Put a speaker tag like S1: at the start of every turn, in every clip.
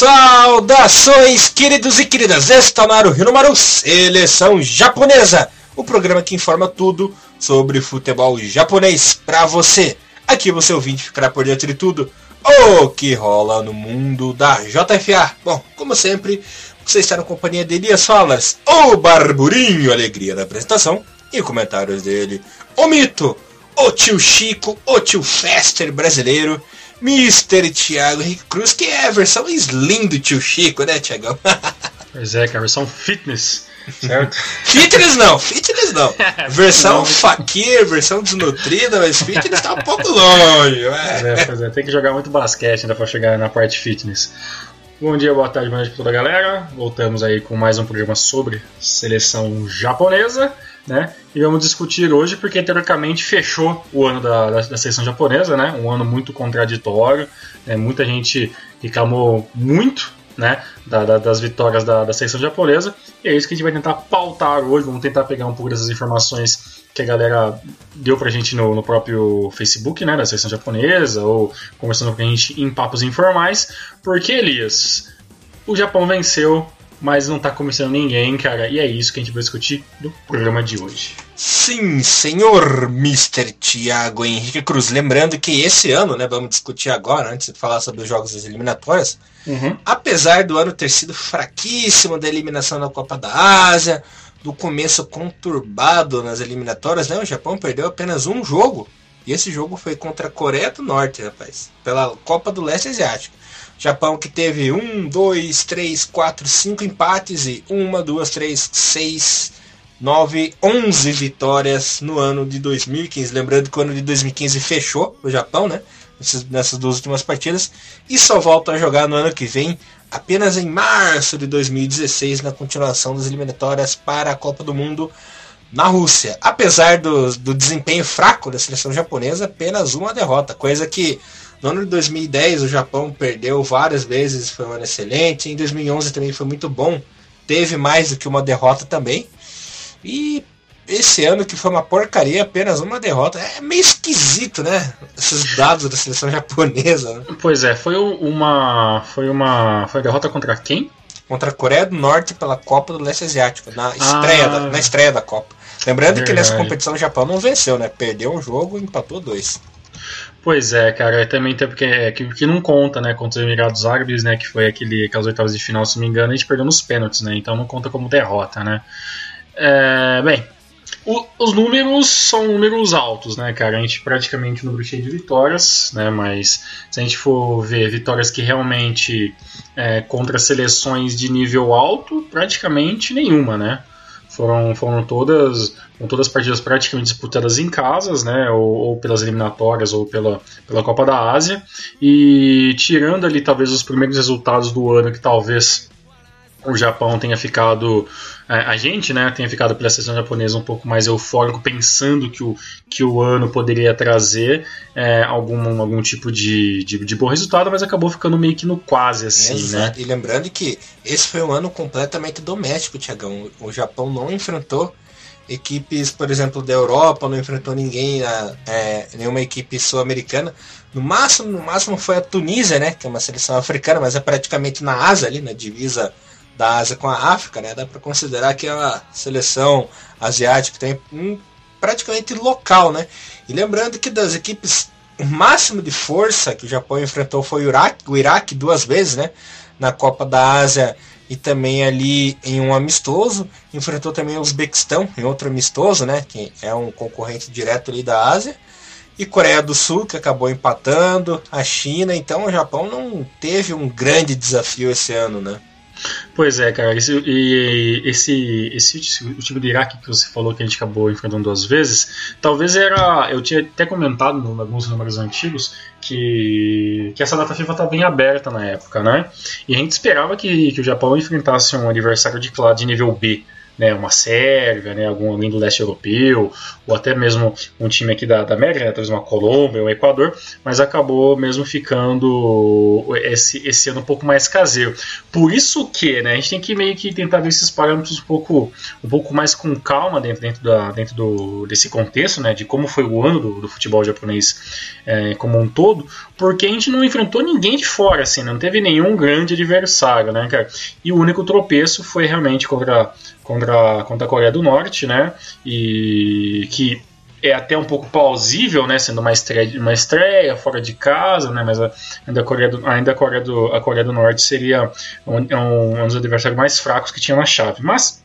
S1: Saudações, queridos e queridas! Está no ar o Rio Seleção Japonesa, o programa que informa tudo sobre futebol japonês para você. Aqui você ouvinte ficará por dentro de tudo o que rola no mundo da JFA. Bom, como sempre, você está na companhia de Elias Falas, o Barburinho Alegria da apresentação e comentários dele, o Mito, o tio Chico, o tio Fester brasileiro Mr. Thiago Henrique Cruz, que é a versão slim do tio Chico, né, Thiagão?
S2: pois é, que é a versão fitness, certo?
S1: fitness não, fitness não. Versão fakir, versão desnutrida, mas fitness tá um pouco longe.
S2: Pois é, pois é, tem que jogar muito basquete ainda pra chegar na parte fitness. Bom dia, boa tarde, boa noite pra toda a galera. Voltamos aí com mais um programa sobre seleção japonesa né? E vamos discutir hoje porque teoricamente fechou o ano da, da, da seleção japonesa, né? Um ano muito contraditório, né? muita gente reclamou muito, né? Da, da, das vitórias da, da seleção japonesa. E é isso que a gente vai tentar pautar hoje. Vamos tentar pegar um pouco dessas informações que a galera deu pra gente no, no próprio Facebook, né? Da seleção japonesa, ou conversando com a gente em papos informais. Porque, Elias, o Japão venceu mas não tá começando ninguém, cara. E é isso que a gente vai discutir no programa de hoje.
S1: Sim, senhor Mr. Tiago Henrique Cruz. Lembrando que esse ano, né, vamos discutir agora, antes de falar sobre os jogos das eliminatórias, uhum. apesar do ano ter sido fraquíssimo da eliminação na Copa da Ásia, do começo conturbado nas eliminatórias, né, o Japão perdeu apenas um jogo. E esse jogo foi contra a Coreia do Norte, rapaz, pela Copa do Leste Asiático. Japão que teve um, dois, três, quatro, cinco empates e uma, duas, três, seis, nove, onze vitórias no ano de 2015. Lembrando que o ano de 2015 fechou o Japão, né? Nessas duas últimas partidas e só volta a jogar no ano que vem, apenas em março de 2016, na continuação das eliminatórias para a Copa do Mundo na Rússia. Apesar do, do desempenho fraco da seleção japonesa, apenas uma derrota, coisa que no ano de 2010 o Japão perdeu várias vezes, foi um ano excelente. Em 2011 também foi muito bom, teve mais do que uma derrota também. E esse ano que foi uma porcaria, apenas uma derrota. É meio esquisito, né? Esses dados da seleção japonesa. Né?
S2: Pois é, foi uma. Foi uma. Foi derrota contra quem?
S1: Contra a Coreia do Norte pela Copa do Leste Asiático, na estreia, ah, da, na estreia da Copa. Lembrando verdade. que nessa competição o Japão não venceu, né? Perdeu um jogo e empatou dois.
S2: Pois é, cara, também tem porque é, que, que não conta, né, contra os Emirados Árabes, né, que foi aquele, aquelas oitavas de final, se não me engano, a gente perdeu nos pênaltis, né, então não conta como derrota, né. É, bem, o, os números são números altos, né, cara, a gente praticamente um número cheio de vitórias, né, mas se a gente for ver vitórias que realmente é, contra seleções de nível alto, praticamente nenhuma, né. Foram, foram todas foram todas as partidas praticamente disputadas em casas, né, ou, ou, pelas eliminatórias ou pela, pela Copa da Ásia. E tirando ali talvez os primeiros resultados do ano que talvez o Japão tenha ficado é, a gente né, tenha ficado pela seleção japonesa um pouco mais eufórico, pensando que o, que o ano poderia trazer é, algum, algum tipo de, de, de, bom resultado, mas acabou ficando meio que no quase assim. Exato.
S1: Né? E lembrando que esse foi um ano completamente doméstico, Tiagão. O Japão não enfrentou equipes, por exemplo, da Europa, não enfrentou ninguém, é, nenhuma equipe sul-americana. No máximo, no máximo foi a Tunísia, né, que é uma seleção africana, mas é praticamente na Ásia ali, na divisa da Ásia com a África, né? Dá para considerar que é uma seleção asiática tem um, praticamente local, né? E lembrando que das equipes o máximo de força que o Japão enfrentou foi o Iraque, o Iraque duas vezes, né? Na Copa da Ásia e também ali em um amistoso. Enfrentou também o Uzbequistão em outro amistoso, né? Que é um concorrente direto ali da Ásia. E Coreia do Sul, que acabou empatando, a China. Então o Japão não teve um grande desafio esse ano, né?
S2: Pois é, cara. Esse, e, esse, esse, o tipo de Iraque que você falou que a gente acabou enfrentando duas vezes, talvez era. Eu tinha até comentado em alguns números antigos que, que essa data FIFA estava bem aberta na época, né? E a gente esperava que, que o Japão enfrentasse um adversário de, de nível B né, uma Sérvia, né, algum alguém do leste europeu, ou até mesmo um time aqui da, da América, né, talvez uma Colômbia, um Equador, mas acabou mesmo ficando esse, esse ano um pouco mais caseiro. Por isso que né, a gente tem que meio que tentar ver esses parâmetros um pouco, um pouco mais com calma dentro, dentro, da, dentro do, desse contexto, né, de como foi o ano do, do futebol japonês é, como um todo, porque a gente não enfrentou ninguém de fora, assim, não teve nenhum grande adversário, né, cara? E o único tropeço foi realmente contra, contra, contra a Coreia do Norte, né? E que é até um pouco plausível, né, sendo uma estreia, uma estreia fora de casa, né, mas ainda, a Coreia do, ainda a, Coreia do, a Coreia do Norte seria um, um, um dos adversários mais fracos que tinha na chave. Mas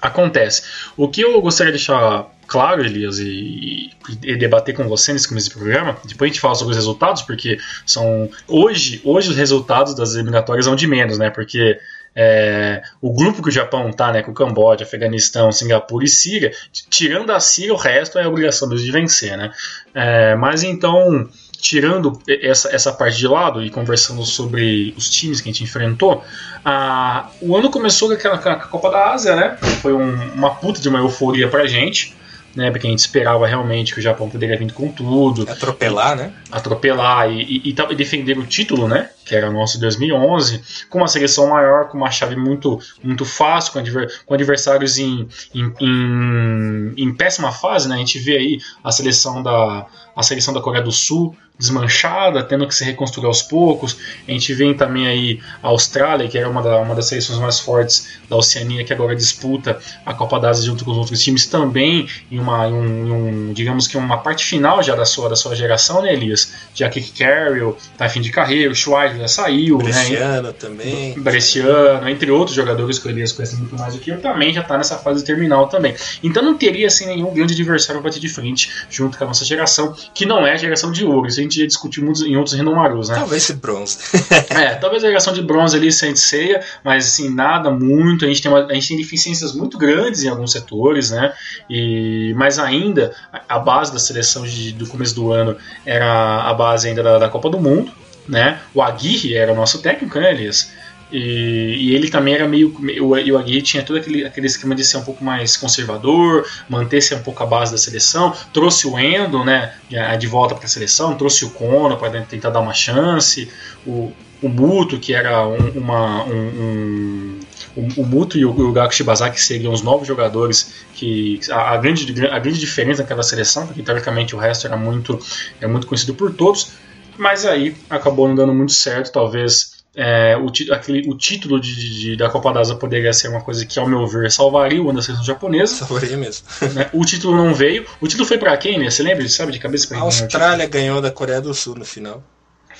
S2: acontece. O que eu gostaria de deixar claro, Elias, e, e, debater com você nesse começo do programa, depois a gente fala sobre os resultados, porque são hoje, hoje os resultados das eliminatórias são de menos, né, porque é, o grupo que o Japão tá, né, com o Camboja, Afeganistão, Singapura e Síria, tirando a Síria, o resto é obrigação deles de vencer, né? É, mas então, tirando essa, essa parte de lado e conversando sobre os times que a gente enfrentou, a, o ano começou com aquela com a Copa da Ásia, né? Foi um, uma puta de uma euforia pra gente né? Porque a gente esperava realmente que o Japão poderia vir com tudo.
S1: Atropelar, né?
S2: Atropelar e, e, e, defender o título, né? Que era nosso 2011, com uma seleção maior, com uma chave muito, muito fácil, com, adver, com adversários em, em, em, em, péssima fase, né? A gente vê aí a seleção da, a seleção da Coreia do Sul desmanchada, tendo que se reconstruir aos poucos. A gente vê também aí a Austrália, que era uma, da, uma das seleções mais fortes da Oceania, que agora disputa a Copa da Ásia junto com os outros times também, em uma, em um, em um, digamos que uma parte final já da sua, da sua geração, né, Elias? Já que Carroll tá em fim de carreira, o Schweizer já saiu,
S1: Bresciano
S2: né?
S1: também.
S2: Bresciano, entre outros jogadores que o Elias conhece muito mais do que eu, também já tá nessa fase terminal também. Então não teria assim nenhum grande adversário para bater de frente junto com a nossa geração, que não é a geração de ouro. Isso a gente já discutiu muito em outros Renomarus, né?
S1: Talvez esse bronze.
S2: é, talvez a geração de bronze ali sem ceia, mas assim, nada muito. A gente tem, uma, a gente tem deficiências muito grandes em alguns setores, né? E, mas ainda, a base da seleção de, do começo do ano era a base ainda da, da Copa do Mundo, né? O Aguirre era o nosso técnico, né, Elias? E, e, ele também era meio. O, Aguirre tinha todo aquele, aquele esquema de ser um pouco mais conservador, manter-se um pouco a base da seleção. Trouxe o Endo né, de volta para a seleção, trouxe o Kono para tentar dar uma chance. O, o Muto, que era um, uma. Um, um, o, o Muto e o, o Gaku Shibazaki seriam os novos jogadores que a, a, grande, a grande diferença naquela seleção, porque teoricamente o resto era muito, era muito conhecido por todos, mas aí acabou não dando muito certo, talvez é, o, aquele, o título de, de, da Copa da Asa poderia ser uma coisa que, ao meu ver, salvaria o ano da seleção japonesa.
S1: Salvaria mesmo.
S2: Né? O título não veio. O título foi para quem, né? Você lembra? Sabe de cabeça?
S1: A Austrália ganhou da Coreia do Sul no final.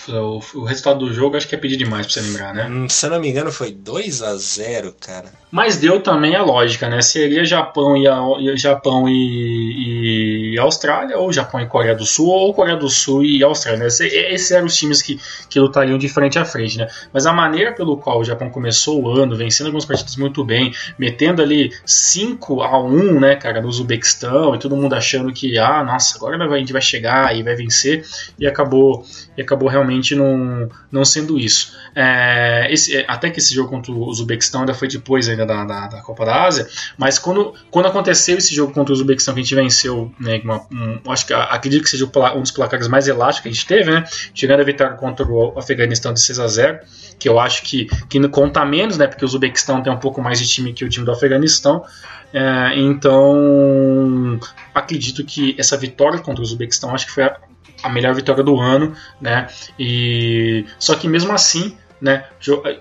S2: O, o, resultado do jogo acho que é pedir demais pra você lembrar, né?
S1: Hum, se eu não me engano, foi 2 a 0 cara.
S2: Mas deu também a lógica, né? Seria Japão e, a, Japão e, e Austrália, ou Japão e Coreia do Sul, ou Coreia do Sul e Austrália. Né? Esses eram os times que, que lutariam de frente a frente, né? Mas a maneira pelo qual o Japão começou o ano, vencendo alguns partidos muito bem, metendo ali 5 a 1 né, cara, no Uzbequistão, e todo mundo achando que, ah, nossa, agora a gente vai chegar e vai vencer, e acabou, e acabou realmente não, não sendo isso. É, esse, até que esse jogo contra o Uzbequistão ainda foi depois ainda da, da, da, Copa da Ásia, mas quando, quando aconteceu esse jogo contra o Uzbequistão que a gente venceu, né, uma, um, acho que acredito que seja um dos placares mais elásticos que a gente teve, né, chegando a vitória contra o Afeganistão de 6 a 0 que eu acho que, que conta menos, né, porque o Uzbequistão tem um pouco mais de time que o time do Afeganistão, é, então acredito que essa vitória contra o Uzbequistão acho que foi a, a melhor vitória do ano, né? E só que mesmo assim né,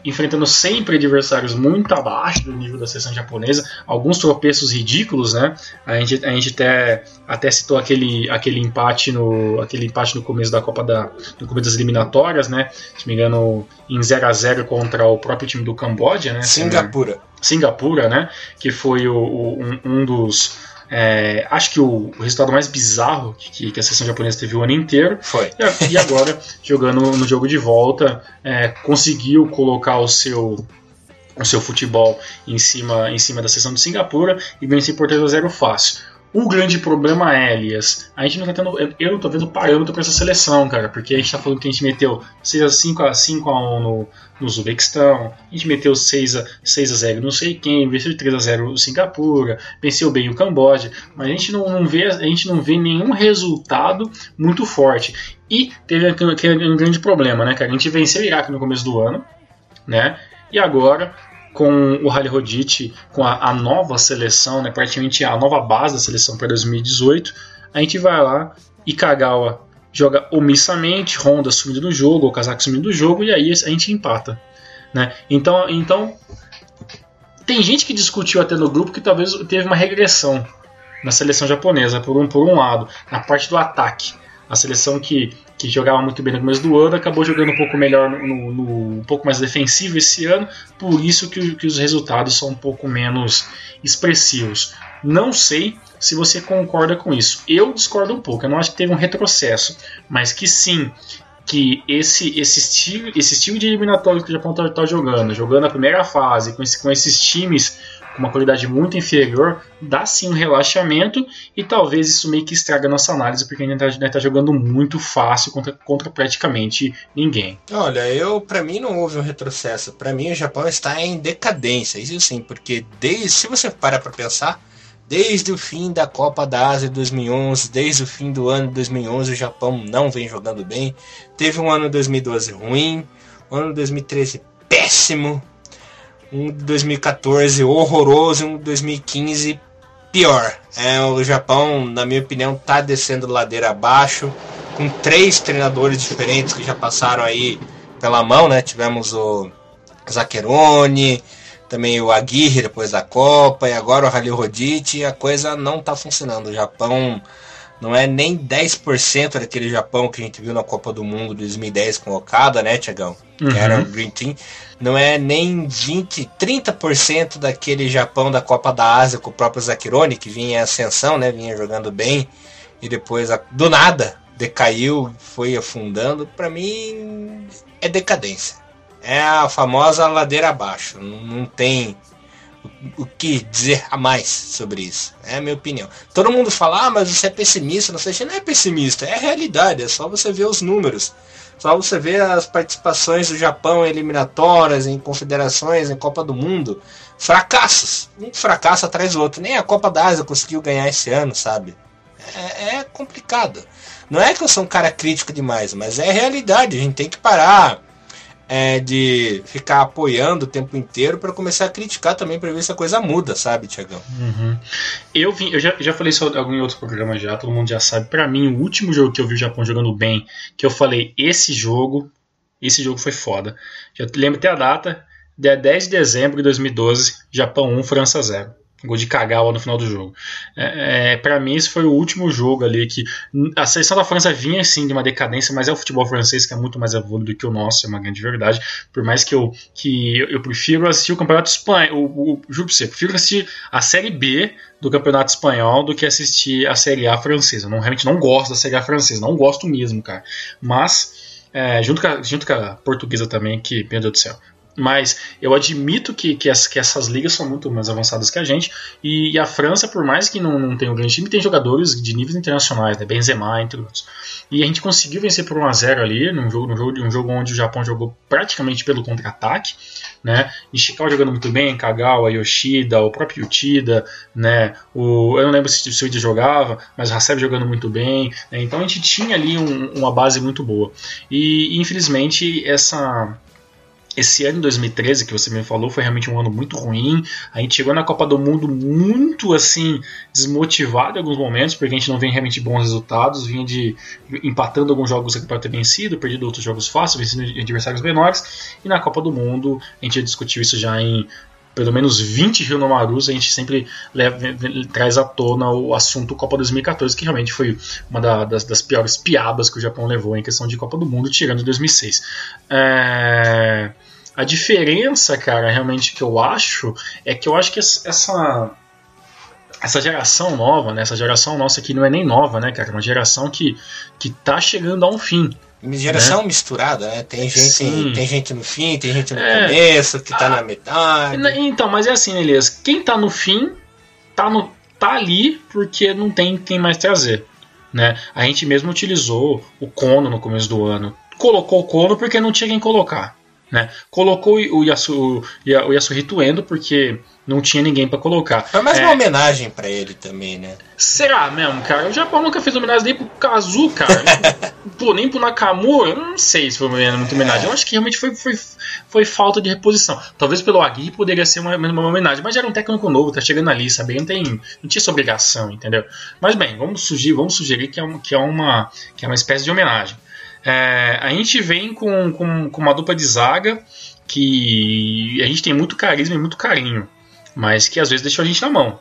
S2: enfrentando sempre adversários muito abaixo do nível da seleção japonesa, alguns tropeços ridículos, né? A gente, a gente até, até citou aquele, aquele empate no aquele empate no começo da Copa da no começo das eliminatórias, né? Se me engano, em 0 a 0 contra o próprio time do Camboja, né?
S1: Singapura.
S2: Singapura, né? Que foi o, o um, um dos é, acho que o, o, resultado mais bizarro que, que, a seleção japonesa teve o ano inteiro.
S1: Foi.
S2: E, e agora, jogando no jogo de volta, é, conseguiu colocar o seu o seu futebol em cima, em cima da seleção de Singapura e vencer por 3 a 0 fácil. O grande problema é, Elias, a gente não tá tendo. Eu não tô vendo parâmetro pra essa seleção, cara, porque a gente tá falando que a gente meteu 6 a 5 a 5 a 1 no, no Uzbequistão, a gente meteu 6 a, 6 a 0 não sei quem, venceu 3 a 0 o Singapura, venceu bem o Camboja, mas a gente não, não, vê, a gente não vê nenhum resultado muito forte. E teve aquele um grande problema, né, cara? A gente venceu o Iraque no começo do ano, né? E agora com o Rally Rodite, com a, a, nova seleção, né, praticamente a nova base da seleção para 2018, a gente vai lá e Kagawa joga omissamente, Honda sumindo do jogo, o Kazak sumindo do jogo, e aí a gente empata. Né? Então, então, tem gente que discutiu até no grupo que talvez teve uma regressão na seleção japonesa, por um, por um lado, na parte do ataque. A seleção que que jogava muito bem no começo do ano, acabou jogando um pouco melhor, no, no um pouco mais defensivo esse ano, por isso que, que, os resultados são um pouco menos expressivos. Não sei se você concorda com isso. Eu discordo um pouco, eu não acho que teve um retrocesso, mas que sim, que esse, esse, estilo, esse estilo de eliminatório que o Japão está tá jogando, jogando a primeira fase com, esse, com esses times com uma qualidade muito inferior, dá sim um relaxamento e talvez isso meio que estraga a nossa análise, porque a gente está tá jogando muito fácil contra, contra praticamente ninguém.
S1: Olha, eu para mim não houve um retrocesso. Para mim o Japão está em decadência, isso sim, porque desde, se você parar para pensar, desde o fim da Copa da Ásia de 2011, desde o fim do ano de 2011, o Japão não vem jogando bem. Teve um ano de 2012 ruim, um ano de 2013 péssimo, um de 2014 horroroso um de 2015 pior. É, o Japão, na minha opinião, está descendo ladeira abaixo, com três treinadores diferentes que já passaram aí pela mão, né? Tivemos o Zaccheroni, também o Aguirre depois da Copa, e agora o Halil Rodite, a coisa não está funcionando. O Japão não é nem 10% daquele Japão que a gente viu na Copa do Mundo 2010 com o Okada, né, Tiagão? Uhum. Que era o Green Team. Não é nem 20, 30% daquele Japão da Copa da Ásia com o próprio Zakironi, que vinha em ascensão, né? Vinha jogando bem e depois do nada decaiu, foi afundando. Para mim é decadência. É a famosa ladeira abaixo. Não, não tem o que dizer a mais sobre isso. É a minha opinião. Todo mundo fala, ah, mas você é pessimista, não sei se não é pessimista, é realidade, é só você ver os números. Só você ver as participações do Japão em eliminatórias, em confederações, em Copa do Mundo. Fracassos. Um fracasso atrás do outro. Nem a Copa da Ásia conseguiu ganhar esse ano, sabe? É, é complicado. Não é que eu sou um cara crítico demais, mas é realidade. A gente tem que parar é, de ficar apoiando o tempo inteiro para começar a criticar também para ver se a coisa muda, sabe, Tiagão?
S2: Uhum. Eu vi, eu já, já falei isso em algum outro programa já, todo mundo já sabe. Para mim, o último jogo que eu vi o Japão jogando bem, que eu falei, esse jogo, esse jogo foi foda. Já lembro até a data, dia 10 de dezembro de 2012, Japão 1, França 0 gol de Kagawa no final do jogo. É, é para mim, esse foi o último jogo ali que a seleção da França vinha sim de uma decadência, mas é o futebol francês que é muito mais evoluído do que o nosso, é uma grande verdade. Por mais que eu que eu prefiro assistir o campeonato espanhol, o, o, juro pra você, eu prefiro assistir a série B do campeonato espanhol do que assistir a série A francesa. Eu não, realmente não gosto da série A francesa, não gosto mesmo, cara. Mas é, junto, com a, junto com a portuguesa também, que, meu Deus do céu, mas eu admito que, que, as, que, essas ligas são muito mais avançadas que a gente. E, e a França, por mais que não, não tenha um grande time, tem jogadores de níveis internacionais, né? Benzema, entre outros. E a gente conseguiu vencer por 1x0 ali, num jogo, num jogo, um jogo onde o Japão jogou praticamente pelo contra-ataque. Né? Ishikawa jogando muito bem, Kagawa, Yoshida, o próprio Yutida, né? o, eu não lembro se, o Ida jogava, mas o Haseb jogando muito bem. Né? Então a gente tinha ali um, uma base muito boa. E infelizmente essa esse ano 2013 que você me falou foi realmente um ano muito ruim. A gente chegou na Copa do Mundo muito assim desmotivado em alguns momentos, porque a gente não vem realmente bons resultados, vinha de empatando alguns jogos que pode ter vencido, perdido outros jogos fáceis, vencendo adversários menores. E na Copa do Mundo a gente já discutiu isso já em pelo menos 20 Rio Marus, a gente sempre leva, traz à tona o assunto Copa 2014, que realmente foi uma da, das, das, piores piadas que o Japão levou em questão de Copa do Mundo, tirando 2006. É, a diferença, cara, realmente que eu acho, é que eu acho que essa essa geração nova, né, essa geração nossa aqui não é nem nova, né, cara, é uma geração que, que tá chegando a um fim.
S1: Geração né? misturada, né? Tem gente, tem gente no fim, tem gente no é. começo, que tá ah, na metade.
S2: Então, mas é assim, Elias, quem tá no fim, tá no, tá ali porque não tem quem mais trazer. Né? A gente mesmo utilizou o Kono no começo do ano. Colocou o Kono porque não tinha quem colocar. Né? Colocou o, Yasu, o Yasuhito Endo porque não tinha ninguém para colocar.
S1: Foi mais é, uma homenagem para ele também, né?
S2: Será mesmo, cara? O Japão nunca fez homenagem nem pro Kazu, cara. Pô, nem pro Nakamura. Não sei se foi muita homenagem. Eu acho que realmente foi, foi, foi falta de reposição. Talvez pelo Agui poderia ser uma, uma homenagem, mas já era um técnico novo, tá chegando ali, sabe? Não, tem, não tinha essa obrigação, entendeu? Mas bem, vamos sugerir, vamos sugerir que é uma, que é uma, que é uma espécie de homenagem. É, a gente vem com, com, com uma dupla de zaga que a gente tem muito carisma e muito carinho, mas que às vezes deixou a gente na mão.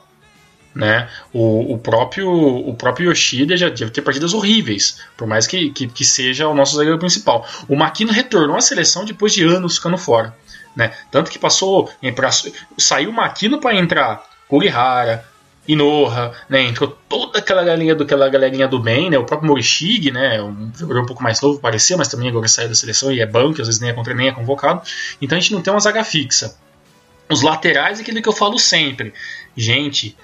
S2: Né? O, o, próprio, o próprio Yoshida já teve ter partidas horríveis, por mais que, que, que, seja o nosso zagueiro principal. O Makino retornou à seleção depois de anos ficando fora. Né? Tanto que passou. Pra, saiu o Makino para entrar Kurihara, Inoha, né? Entrou toda aquela galerinha do, aquela galerinha do bem, né? O próprio Morishige, né? Um jogador um pouco mais novo, parecia, mas também agora saiu da seleção e é banco, às vezes nem é, contra, nem é convocado. Então a gente não tem uma zaga fixa. Os laterais é aquilo que eu falo sempre. Gente,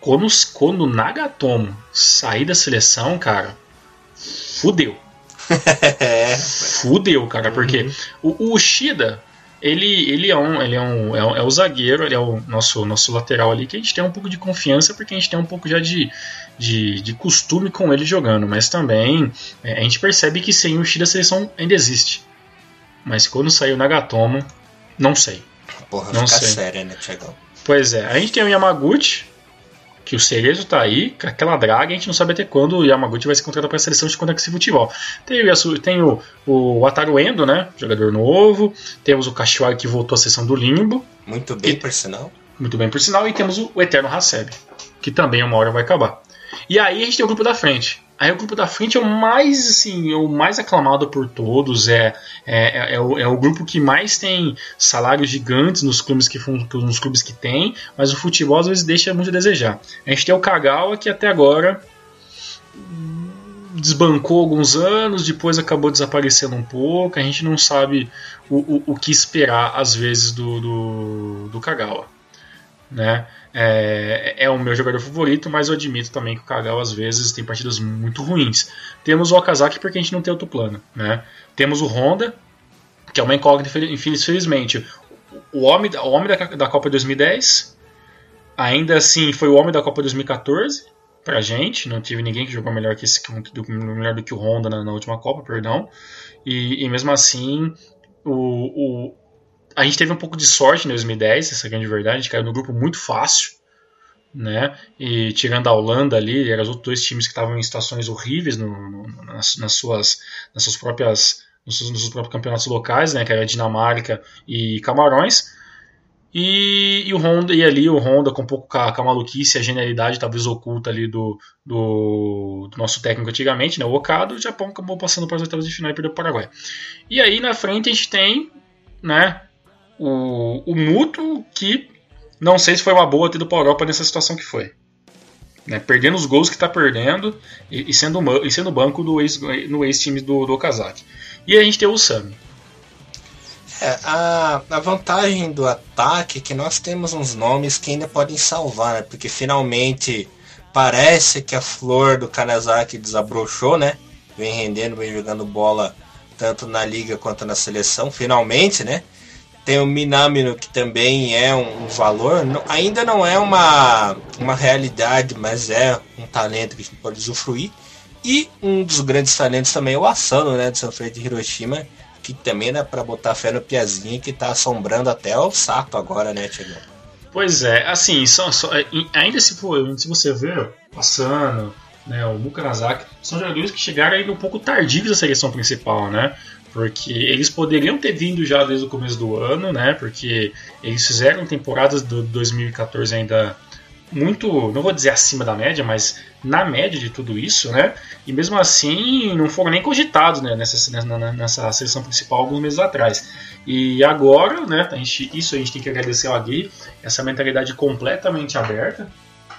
S2: quando, quando o Nagatomo sair da seleção, cara, fudeu. fudeu, cara, porque uhum. o, o Shida, ele, ele, é, um, ele é, um, é, um, é o zagueiro, ele é o nosso, nosso lateral ali, que a gente tem um pouco de confiança, porque a gente tem um pouco já de, de, de costume com ele jogando, mas também é, a gente percebe que sem o Shida a seleção ainda existe. Mas quando saiu o Nagatomo, não sei.
S1: Porra, não fica sei. séria, né, Tiagão?
S2: Pois é, a gente tem o Yamaguchi, que o Cerezo tá aí, com aquela draga, a gente não sabe até quando o Yamaguchi vai ser contratado para seleção de Conexi Futebol. Tem, o, tem o, o Ataru Endo, né? Jogador novo. Temos o Kashiwagi que voltou à seleção do Limbo.
S1: Muito bem, que, por sinal.
S2: Muito bem, por sinal. E temos o, o Eterno Haseb, que também uma hora vai acabar. E aí a gente tem o grupo da frente. Aí o grupo da frente é o mais assim, é o mais aclamado por todos, é, é, é, o, é o grupo que mais tem salários gigantes nos clubes que, nos clubes que tem, mas o futebol às vezes deixa muito a desejar. A gente tem o Kagawa que até agora desbancou alguns anos, depois acabou desaparecendo um pouco, a gente não sabe o, o, o que esperar às vezes do, do, do Kagawa. Né? É, é, o meu jogador favorito, mas eu admito também que o Kagawa às vezes tem partidas muito ruins. Temos o Okazaki porque a gente não tem outro plano. Né? Temos o Honda, que é uma incógnita, infelizmente. O homem, o homem da, da Copa 2010, ainda assim foi o homem da Copa 2014 pra gente. Não tive ninguém que jogou melhor, que esse, do, melhor do que o Honda na, na última Copa, perdão. E, e mesmo assim, o, o, a gente teve um pouco de sorte em 2010, essa grande verdade. A gente caiu no grupo muito fácil, né? E tirando a Holanda ali, eram os outros dois times que estavam em situações horríveis no, no, nas, nas, suas, nas suas próprias nos seus, nos seus próprios campeonatos locais, né? Que era Dinamarca e Camarões. E, e, o Honda, e ali o Honda com um pouco com a, com a maluquice, a genialidade talvez oculta ali do, do, do, nosso técnico antigamente, né, o Okada, o Japão acabou passando para as oitavas de final e perdeu o Paraguai. E aí na frente a gente tem né, o, o Muto, que não sei se foi uma boa ter ido para Europa nessa situação que foi. Né, perdendo os gols que está perdendo e, e, sendo, e sendo banco do ex, no ex-time do, do Okazaki. E a gente tem o Sami.
S1: É, a, a vantagem do ataque é que nós temos uns nomes que ainda podem salvar, né? Porque finalmente parece que a flor do Kanazaki desabrochou, né? Vem rendendo, vem jogando bola tanto na liga quanto na seleção, finalmente, né? Tem o Minamino, que também é um, um valor. Não, ainda não é uma, uma realidade, mas é um talento que a gente pode usufruir. E um dos grandes talentos também é o Asano, né, de São Freire de Hiroshima, que também dá para botar fé no Piazinho, que tá assombrando até o Sato agora, né, Tiago?
S2: Pois é, assim, só, só, é, ainda se, for, se você ver o Asano, né, o Bukanazaki, são jogadores que chegaram ainda um pouco tardios da seleção principal, né? Porque eles poderiam ter vindo já desde o começo do ano, né? Porque eles fizeram temporadas do 2014 ainda muito, não vou dizer acima da média, mas na média de tudo isso, né? E mesmo assim não foram nem cogitados né, nessa, nessa, nessa seleção principal alguns meses atrás. E agora, né? A gente, isso a gente tem que agradecer ao Agui, essa mentalidade completamente aberta,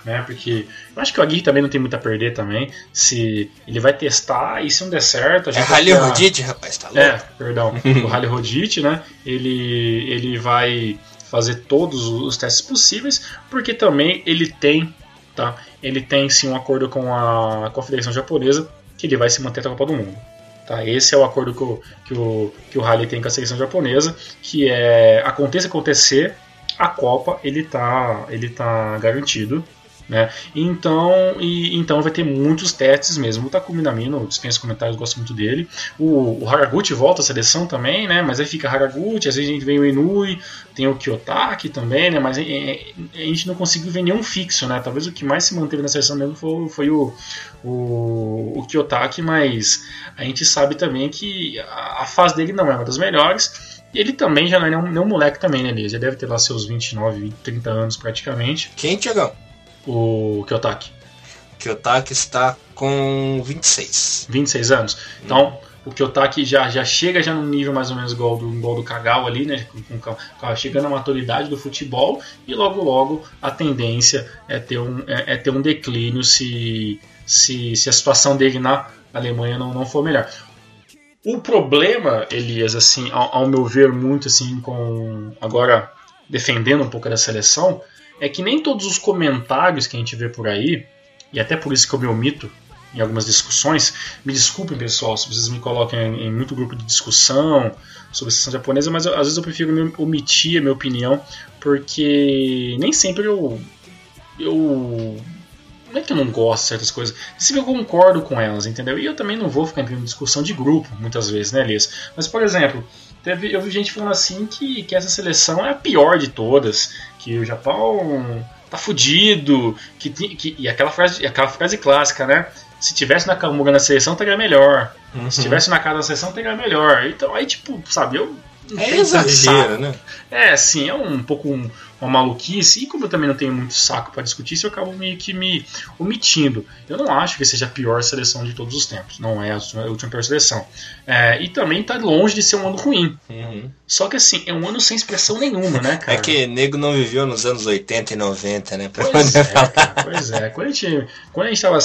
S2: né? Porque eu acho que o Aguirre também não tem muito a perder também. Se ele vai testar e se não der certo, a
S1: gente É Rally. Rodite, rapaz, tá louco.
S2: É, perdão. o Rally Rodite, né? Ele, ele vai fazer todos os testes possíveis, porque também ele tem tá? Ele tem sim um acordo com a Confederação Japonesa que ele vai se manter até a Copa do Mundo. Tá? Esse é o acordo que o, que o, que o Halley tem com a seleção japonesa, que é aconteça acontecer, a Copa ele tá, ele tá garantido. Né? Então, e, então vai ter muitos testes mesmo. O Takumi Namino, dispensa comentários, gosto muito dele. O, o Haraguchi volta à seleção também, né? Mas aí fica Haraguchi, às vezes a gente vem o Inui, tem o Kiyotaki também, né? Mas a, a, gente não conseguiu ver nenhum fixo, né? Talvez o que mais se manteve na seleção mesmo foi, foi o, o, o Kiyotaki, mas a gente sabe também que a, a fase dele não é uma das melhores. Ele também já não é nenhum moleque também, né? Ele já deve ter lá seus 29, 20, 30 anos praticamente.
S1: Quem, Tiagão?
S2: O Kyotaki?
S1: Kyotaki está com 26.
S2: 26 anos. Então, o Kyotaki já, já chega já num nível mais ou menos igual do, igual do Kagawa ali, né? Com, com, chegando à maturidade do futebol e logo logo a tendência é ter um, é, é ter um declínio se, se, se a situação dele na Alemanha não, não for melhor. O problema, Elias, assim, ao, ao meu ver muito assim, com agora defendendo um pouco da seleção, é que nem todos os comentários que a gente vê por aí, e até por isso que eu me omito em algumas discussões, me desculpem pessoal se vocês me colocam em, em muito grupo de discussão sobre a sessão japonesa, mas eu, às vezes eu prefiro me omitir a minha opinião, porque nem sempre eu. eu não é que eu não gosto de certas coisas, se eu concordo com elas, entendeu? E eu também não vou ficar em discussão de grupo, muitas vezes, né, Elias? Mas, por exemplo, teve, eu vi gente falando assim que, que essa seleção é a pior de todas, que o Japão tá fudido, que, que e aquela frase, aquela frase clássica, né? Se tivesse na Nakamura na seleção, teria melhor. Uhum. Se tivesse na casa da seleção, teria melhor. Então, aí, tipo, sabe, eu.
S1: É exagero, né?
S2: É, sim, é um pouco um, uma maluquice, e como eu também não tenho muito saco para discutir isso, eu acabo meio que me omitindo. Eu não acho que seja a pior seleção de todos os tempos, não é a última pior seleção. É, e também está longe de ser um ano ruim. Uhum. Só que assim, é um ano sem expressão nenhuma, né, cara?
S1: É que nego não viveu nos anos 80 e 90, né?
S2: Pra pois, é, cara, pois é, quando a gente, quando a gente tava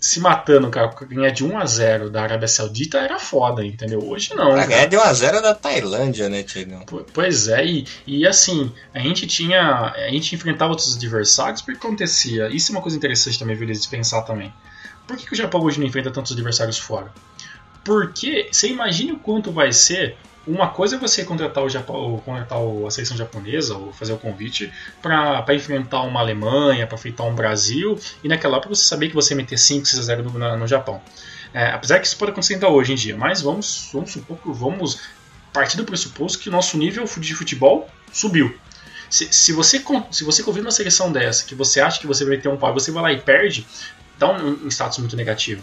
S2: se matando, cara, ganhar de 1 a 0 da Arábia Saudita era foda, entendeu? Hoje não.
S1: Pra ganhar de 1 a 0 da Tailândia, né, Tiagão?
S2: Pois é, e, e assim, a gente tinha. A gente enfrentava outros adversários porque acontecia. Isso é uma coisa interessante também, viu, de pensar também. Por que, que o Japão hoje não enfrenta tantos adversários fora? Porque você imagine o quanto vai ser uma coisa é você contratar, o Japão, contratar a seleção japonesa ou fazer o convite para enfrentar uma Alemanha, para enfrentar um Brasil, e naquela época você saber que você meter 5, 6 a 0 no, no Japão. É, apesar que isso pode acontecer ainda hoje em dia, mas vamos, vamos supor que vamos partir do pressuposto que o nosso nível de futebol subiu. Se, se, você, se você convida uma seleção dessa, que você acha que você vai ter um pau, você vai lá e perde, dá um, um status muito negativo.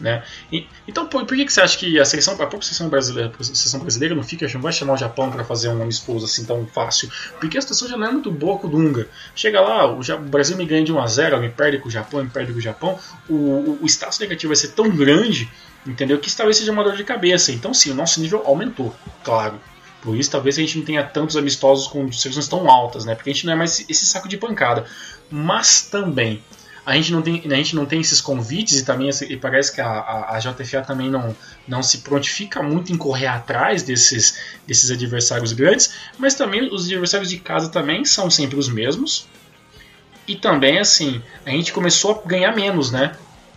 S2: Né? E, então, por, por, que, que você acha que a seleção, a própria seleção brasileira, a seleção brasileira não fica, não vai chamar o Japão para fazer um amistoso assim tão fácil? Porque a situação já não é muito boa com o Dunga. Chega lá, o, o Brasil me ganha de 1 a 0 me perde com o Japão, me perde com o Japão, o, o, o status negativo vai ser tão grande, entendeu? Que isso talvez seja uma dor de cabeça. Então, sim, o nosso nível aumentou, claro. Por isso, talvez a gente não tenha tantos amistosos com seleções tão altas, né? Porque a gente não é mais esse saco de pancada. Mas também, a gente não tem, a gente não tem esses convites e também e parece que a, a, a, JFA também não, não se prontifica muito em correr atrás desses, desses adversários grandes, mas também os adversários de casa também são sempre os mesmos. E também, assim, a gente começou a ganhar menos, né?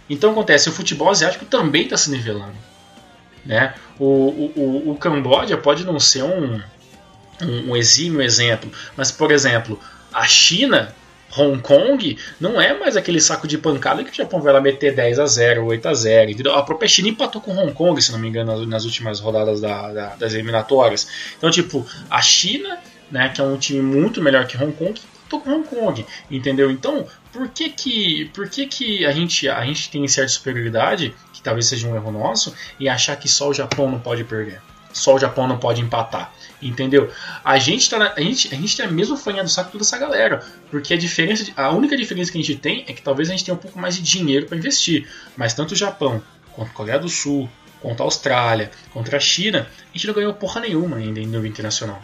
S2: Então acontece, o futebol asiático também está se nivelando. Né? O, o, o, o Camboja pode não ser um, um, um exímio exemplo, mas, por exemplo, a China Hong Kong não é mais aquele saco de pancada que o Japão vai lá meter 10 a 0 8 a 0 entendeu? A própria China empatou com Hong Kong, se não me engano, nas últimas rodadas da, da, das eliminatórias. Então, tipo, a China, né, que é um time muito melhor que Hong Kong, empatou com Hong Kong, entendeu? Então, por que que, por que, que a, gente, a gente tem certa superioridade, que talvez seja um erro nosso, e achar que só o Japão não pode perder? Só o Japão não pode empatar. Entendeu? A gente tá na, a gente, a gente tem a mesma fanha do saco toda essa galera. Porque a diferença, a única diferença que a gente tem é que talvez a gente tenha um pouco mais de dinheiro para investir. Mas tanto o Japão, quanto a Coreia do Sul, quanto a Austrália, contra a China, a gente não ganhou porra nenhuma ainda em nível internacional.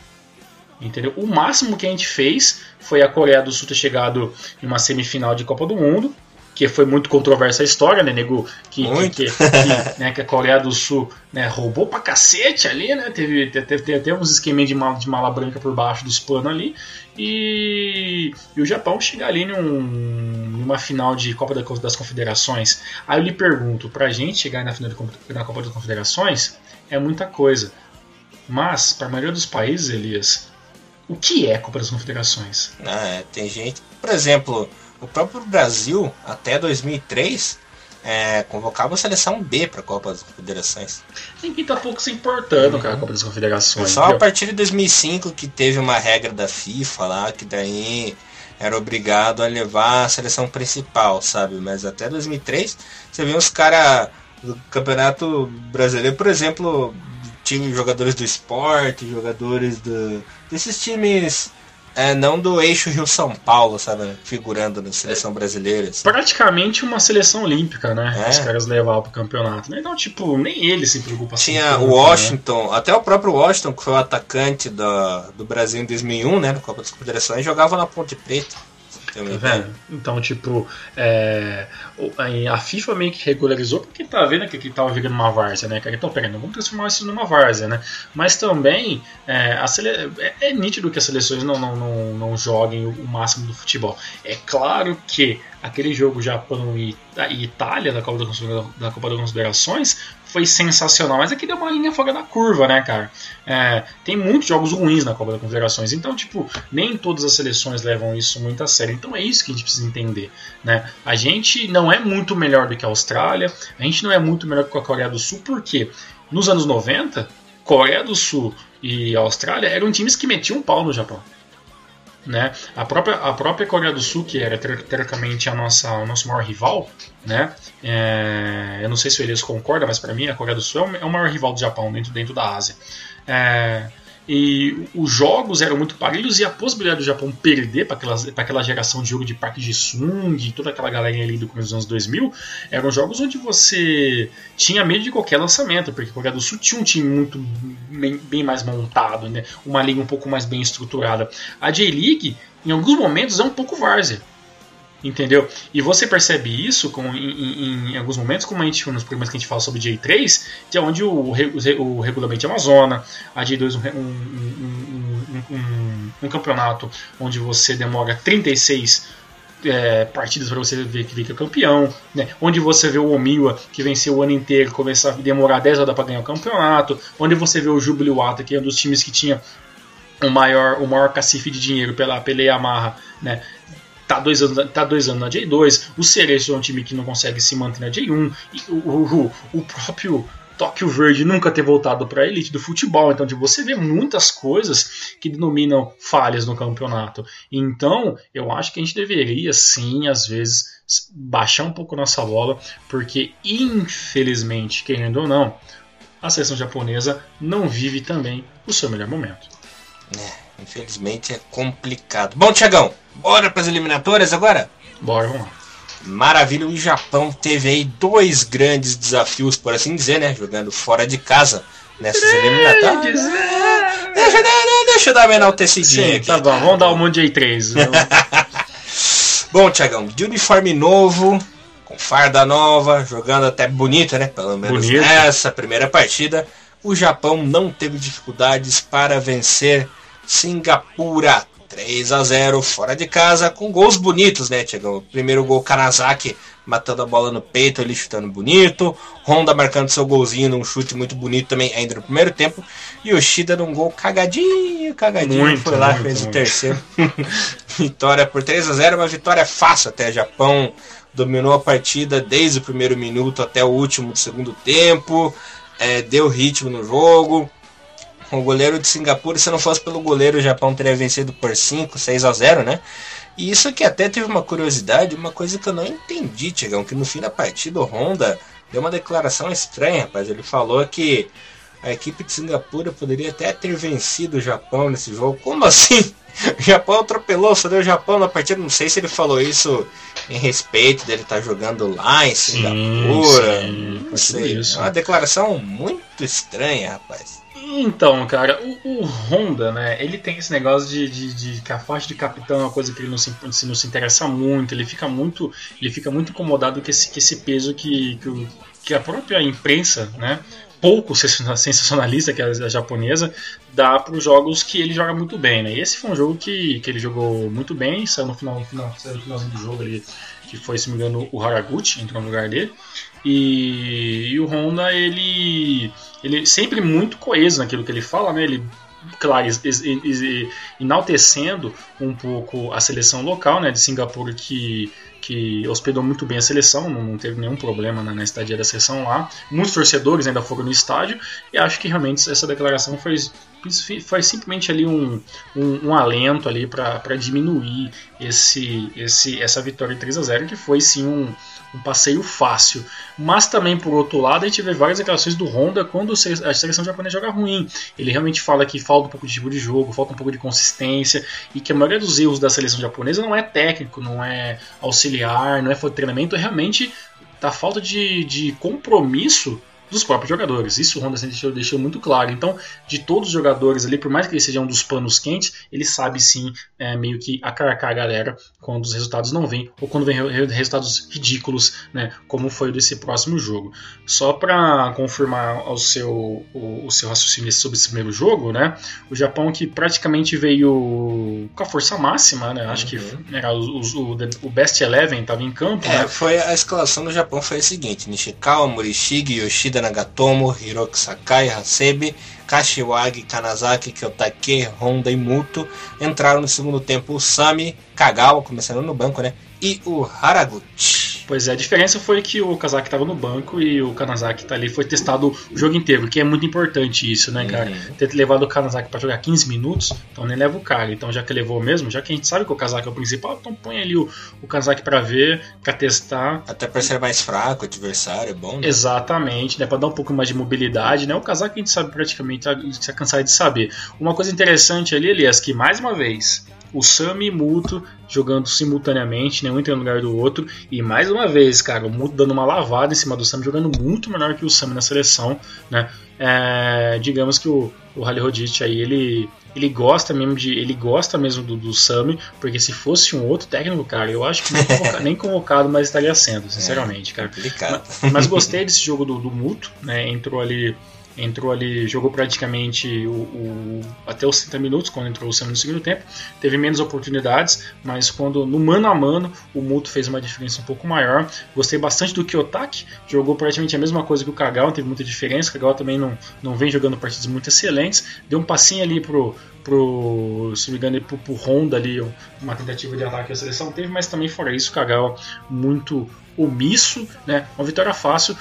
S2: Entendeu? O máximo que a gente fez foi a Coreia do Sul ter chegado em uma semifinal de Copa do Mundo que foi muito controversa a história, né, nego? Que, que, que, que, né, que a Coreia do Sul né, roubou pra cacete ali, né? Teve, teve, teve até uns esqueminhas de mala, de mala branca por baixo dos panos ali. E, e o Japão chega ali num, numa final de Copa das Confederações. Aí eu lhe pergunto, pra gente chegar na final de, na Copa das Confederações é muita coisa. Mas, para a maioria dos países, Elias, o que é Copa das Confederações?
S1: Ah, é, tem gente, por exemplo, o próprio Brasil, até 2003, é, convocava a seleção B para a Copa das Confederações.
S2: Ninguém tá pouco se importando uhum. com a Copa das Confederações.
S1: Só a partir de 2005 que teve uma regra da FIFA lá, que daí era obrigado a levar a seleção principal, sabe? Mas até 2003, você vê uns caras do Campeonato Brasileiro, por exemplo, time jogadores do esporte, jogadores do, desses times é, não do eixo Rio-São Paulo, sabe? Figurando na seleção brasileira. Assim.
S2: Praticamente uma seleção olímpica, né? É. Os caras levavam pro campeonato. Né? Então, tipo, nem ele se preocupa
S1: assim. Tinha o né? Washington, né? até o próprio Washington, que foi o atacante do, do Brasil em 2001, né? No Copa das Confederações, jogava na Ponte Preta.
S2: Tá então, tipo, é, a FIFA meio que regularizou porque tá vendo que, que tava virando uma várzea, né? Então, peraí, vamos transformar isso numa várzea, né? Mas também é, sele... é, é, nítido que as seleções não, não, não, não joguem o máximo do futebol. É claro que aquele jogo Japão e, Itália da Copa, da Copa das Confederações foi sensacional, mas aqui deu uma linha fora da curva, né, cara? É, tem muitos jogos ruins na Copa das Confederações, então, tipo, nem todas as seleções levam isso muito a sério. Então é isso que a gente precisa entender, né? A gente não é muito melhor do que a Austrália, a gente não é muito melhor que a Coreia do Sul, porque nos anos 90, Coreia do Sul e Austrália eram times que metiam um pau no Japão. Né? A, própria, a própria Coreia do Sul, que era teoricamente a nossa, o nosso maior rival, né? É, eu não sei se o Elias concorda, mas para mim a Coreia do Sul é o maior rival do Japão dentro, dentro da Ásia. É, e os jogos eram muito parelhos e a possibilidade do Japão perder para aquela geração de jogo de Park de Sung e toda aquela galera ali do começo dos anos 2000 eram jogos onde você tinha medo de qualquer lançamento, porque a Coreia do Sul tinha um time muito bem, bem mais montado, né? uma liga um pouco mais bem estruturada. A J-League, em alguns momentos, é um pouco várzea. Entendeu? E você percebe isso com, em, em, alguns momentos, como a gente nos programas que a gente fala sobre J3, que é onde o, o, o regulamento de Amazona, a J2 um, um, um, um, campeonato onde você demora 36 é, partidas para você ver que fica campeão, né? onde você vê o Omiwa que venceu o ano inteiro, começar a demorar 10 horas para ganhar o campeonato, onde você vê o Jubiluata, que é um dos times que tinha o maior, o maior cacife de dinheiro pela, pela Yamaha, né? Tá dois anos, tá dois anos na J2, o Cereço é um time que não consegue se manter na J1, e o, o, o próprio Tóquio Verde nunca ter voltado para a elite do futebol. Então, tipo, você vê muitas coisas que denominam falhas no campeonato. Então, eu acho que a gente deveria, sim, às vezes, baixar um pouco nossa bola, porque, infelizmente, querendo ou não, a seleção japonesa não vive também o seu melhor momento.
S1: É. Infelizmente é complicado. Bom, Tiagão, bora para as eliminatórias agora?
S2: Bora, vamos lá.
S1: Maravilha, o Japão teve aí dois grandes desafios, por assim dizer, né? Jogando fora de casa nessas eliminatórias. Deixa, deixa eu dar uma enaltecidinha Sim,
S2: aqui. Tá bom, vamos dar o um mundo de 3
S1: bom, Tiagão, de uniforme novo, com farda nova, jogando até bonito, né? Pelo menos bonito. nessa primeira partida, o Japão não teve dificuldades para vencer Singapura 3 a 0 fora de casa, com gols bonitos, né, Tiagão? Primeiro gol Kanazaki matando a bola no peito, ele chutando bonito. Honda marcando seu golzinho num chute muito bonito também, ainda no primeiro tempo. E o Shida num gol cagadinho, cagadinho. Muito, foi lá, muito, fez muito. o terceiro. vitória por 3 a 0 uma vitória fácil até. Japão dominou a partida desde o primeiro minuto até o último do segundo tempo. É, deu ritmo no jogo o goleiro de Singapura, se não fosse pelo goleiro, o Japão teria vencido por 5, 6 a 0, né? E isso que até teve uma curiosidade, uma coisa que eu não entendi, Tiagão, que no fim da partida o Honda deu uma declaração estranha, rapaz. Ele falou que a equipe de Singapura poderia até ter vencido o Japão nesse jogo. Como assim? O Japão atropelou, só deu o Japão na partida. Não sei se ele falou isso em respeito dele estar tá jogando lá em Singapura. Sim, sim. Não sei. É uma declaração muito estranha, rapaz.
S2: Então, cara, o, o, Honda, né, ele tem esse negócio de, de, de, que a faixa de capitão é uma coisa que ele não se, não se interessa muito, ele fica muito, ele fica muito incomodado com esse, com esse peso que, que, que a própria imprensa, né, pouco sensacionalista, que é a japonesa, dá para os jogos que ele joga muito bem, né? E esse foi um jogo que, que ele jogou muito bem, saiu no final, no final, saiu no finalzinho do jogo ali, que foi, se me engano, o Haraguchi entrou no lugar dele. E, e o Honda, ele, ele sempre muito coeso naquilo que ele fala, né? Ele claro, enaltecendo um pouco a seleção local né, de Singapura que que hospedou muito bem a seleção, não teve nenhum problema na, na estadia da seleção lá. Muitos torcedores ainda foram no estádio e acho que realmente essa declaração foi, foi simplesmente ali um, um, um alento ali para diminuir esse, esse, essa vitória 3 a 0 que foi sim um, um passeio fácil. Mas também, por outro lado, a gente vê várias declarações do Honda quando a seleção japonesa joga ruim. Ele realmente fala que falta um pouco de tipo de jogo, falta um pouco de consistência e que a maioria dos erros da seleção japonesa não é técnico, não é auxiliar, não é treinamento, é realmente da falta de, de compromisso dos próprios jogadores. Isso o Honda deixou, deixou, muito claro. Então, de todos os jogadores ali, por mais que ele seja um dos panos quentes, ele sabe sim é, meio que acarcar a galera quando os resultados não vêm ou quando vem resultados ridículos, né, como foi desse próximo jogo. Só para confirmar o seu, o, o, seu raciocínio sobre esse primeiro jogo, né, o Japão que praticamente veio com a força máxima, né, acho que uhum. era o, o, o Best Eleven estava em campo. É,
S1: né? foi a escalação do Japão foi a seguinte: Nishikawa, Morishige, Yoshida Nagatomo, Hiroki Sakai, Hasebe, Kashiwagi, Kanazaki, Kyotake, Honda e Muto entraram no segundo tempo o Sami, Kagawa, começando no banco, né? E o Haraguchi.
S2: Pois é, a diferença foi que o Kazaki estava no banco e o Kanazaki tá ali, foi testado o jogo inteiro, que é muito importante isso, né, cara? Uhum. Ter levado o Kanazaki para jogar 15 minutos, então nem leva o cara. Então, já que levou mesmo, já que a gente sabe que o Kazaki é o principal, então põe ali o, o Kazaki para ver, para testar.
S1: Até para ser mais fraco, adversário, é bom, né?
S2: Exatamente, né? Para dar um pouco mais de mobilidade, né? O Kazaki a gente sabe praticamente, a gente tá cansado de saber. Uma coisa interessante ali, Elias, que mais uma vez o Sam e Muto jogando simultaneamente, nenhum entrando no lugar do outro. E mais uma vez, cara, o Muto dando uma lavada em cima do Sam, jogando muito melhor que o Sam na seleção, né? É, digamos que o, o Rally Rodich aí, ele, ele gosta mesmo de. Ele gosta mesmo do, do Sami, porque se fosse um outro técnico, cara, eu acho que nem convocado, nem convocado mas estaria sendo, sinceramente, cara. É mas, mas, gostei desse jogo do, do Muto, né? Entrou ali entrou ali, jogou praticamente o, o, até os 30 minutos, quando entrou o Sam no segundo tempo, teve menos oportunidades, mas quando no mano a mano o Muto fez uma diferença um pouco maior. Gostei bastante do Kiyotaki, jogou praticamente a mesma coisa que o Kagawa, teve muita diferença, o Kagawa também não, não vem jogando partidas muito excelentes, deu um passinho ali pro, pro, se me engano, pro, pro Honda ali, uma tentativa de ataque à seleção teve, mas também fora isso, Kagawa muito omisso, né? Uma vitória fácil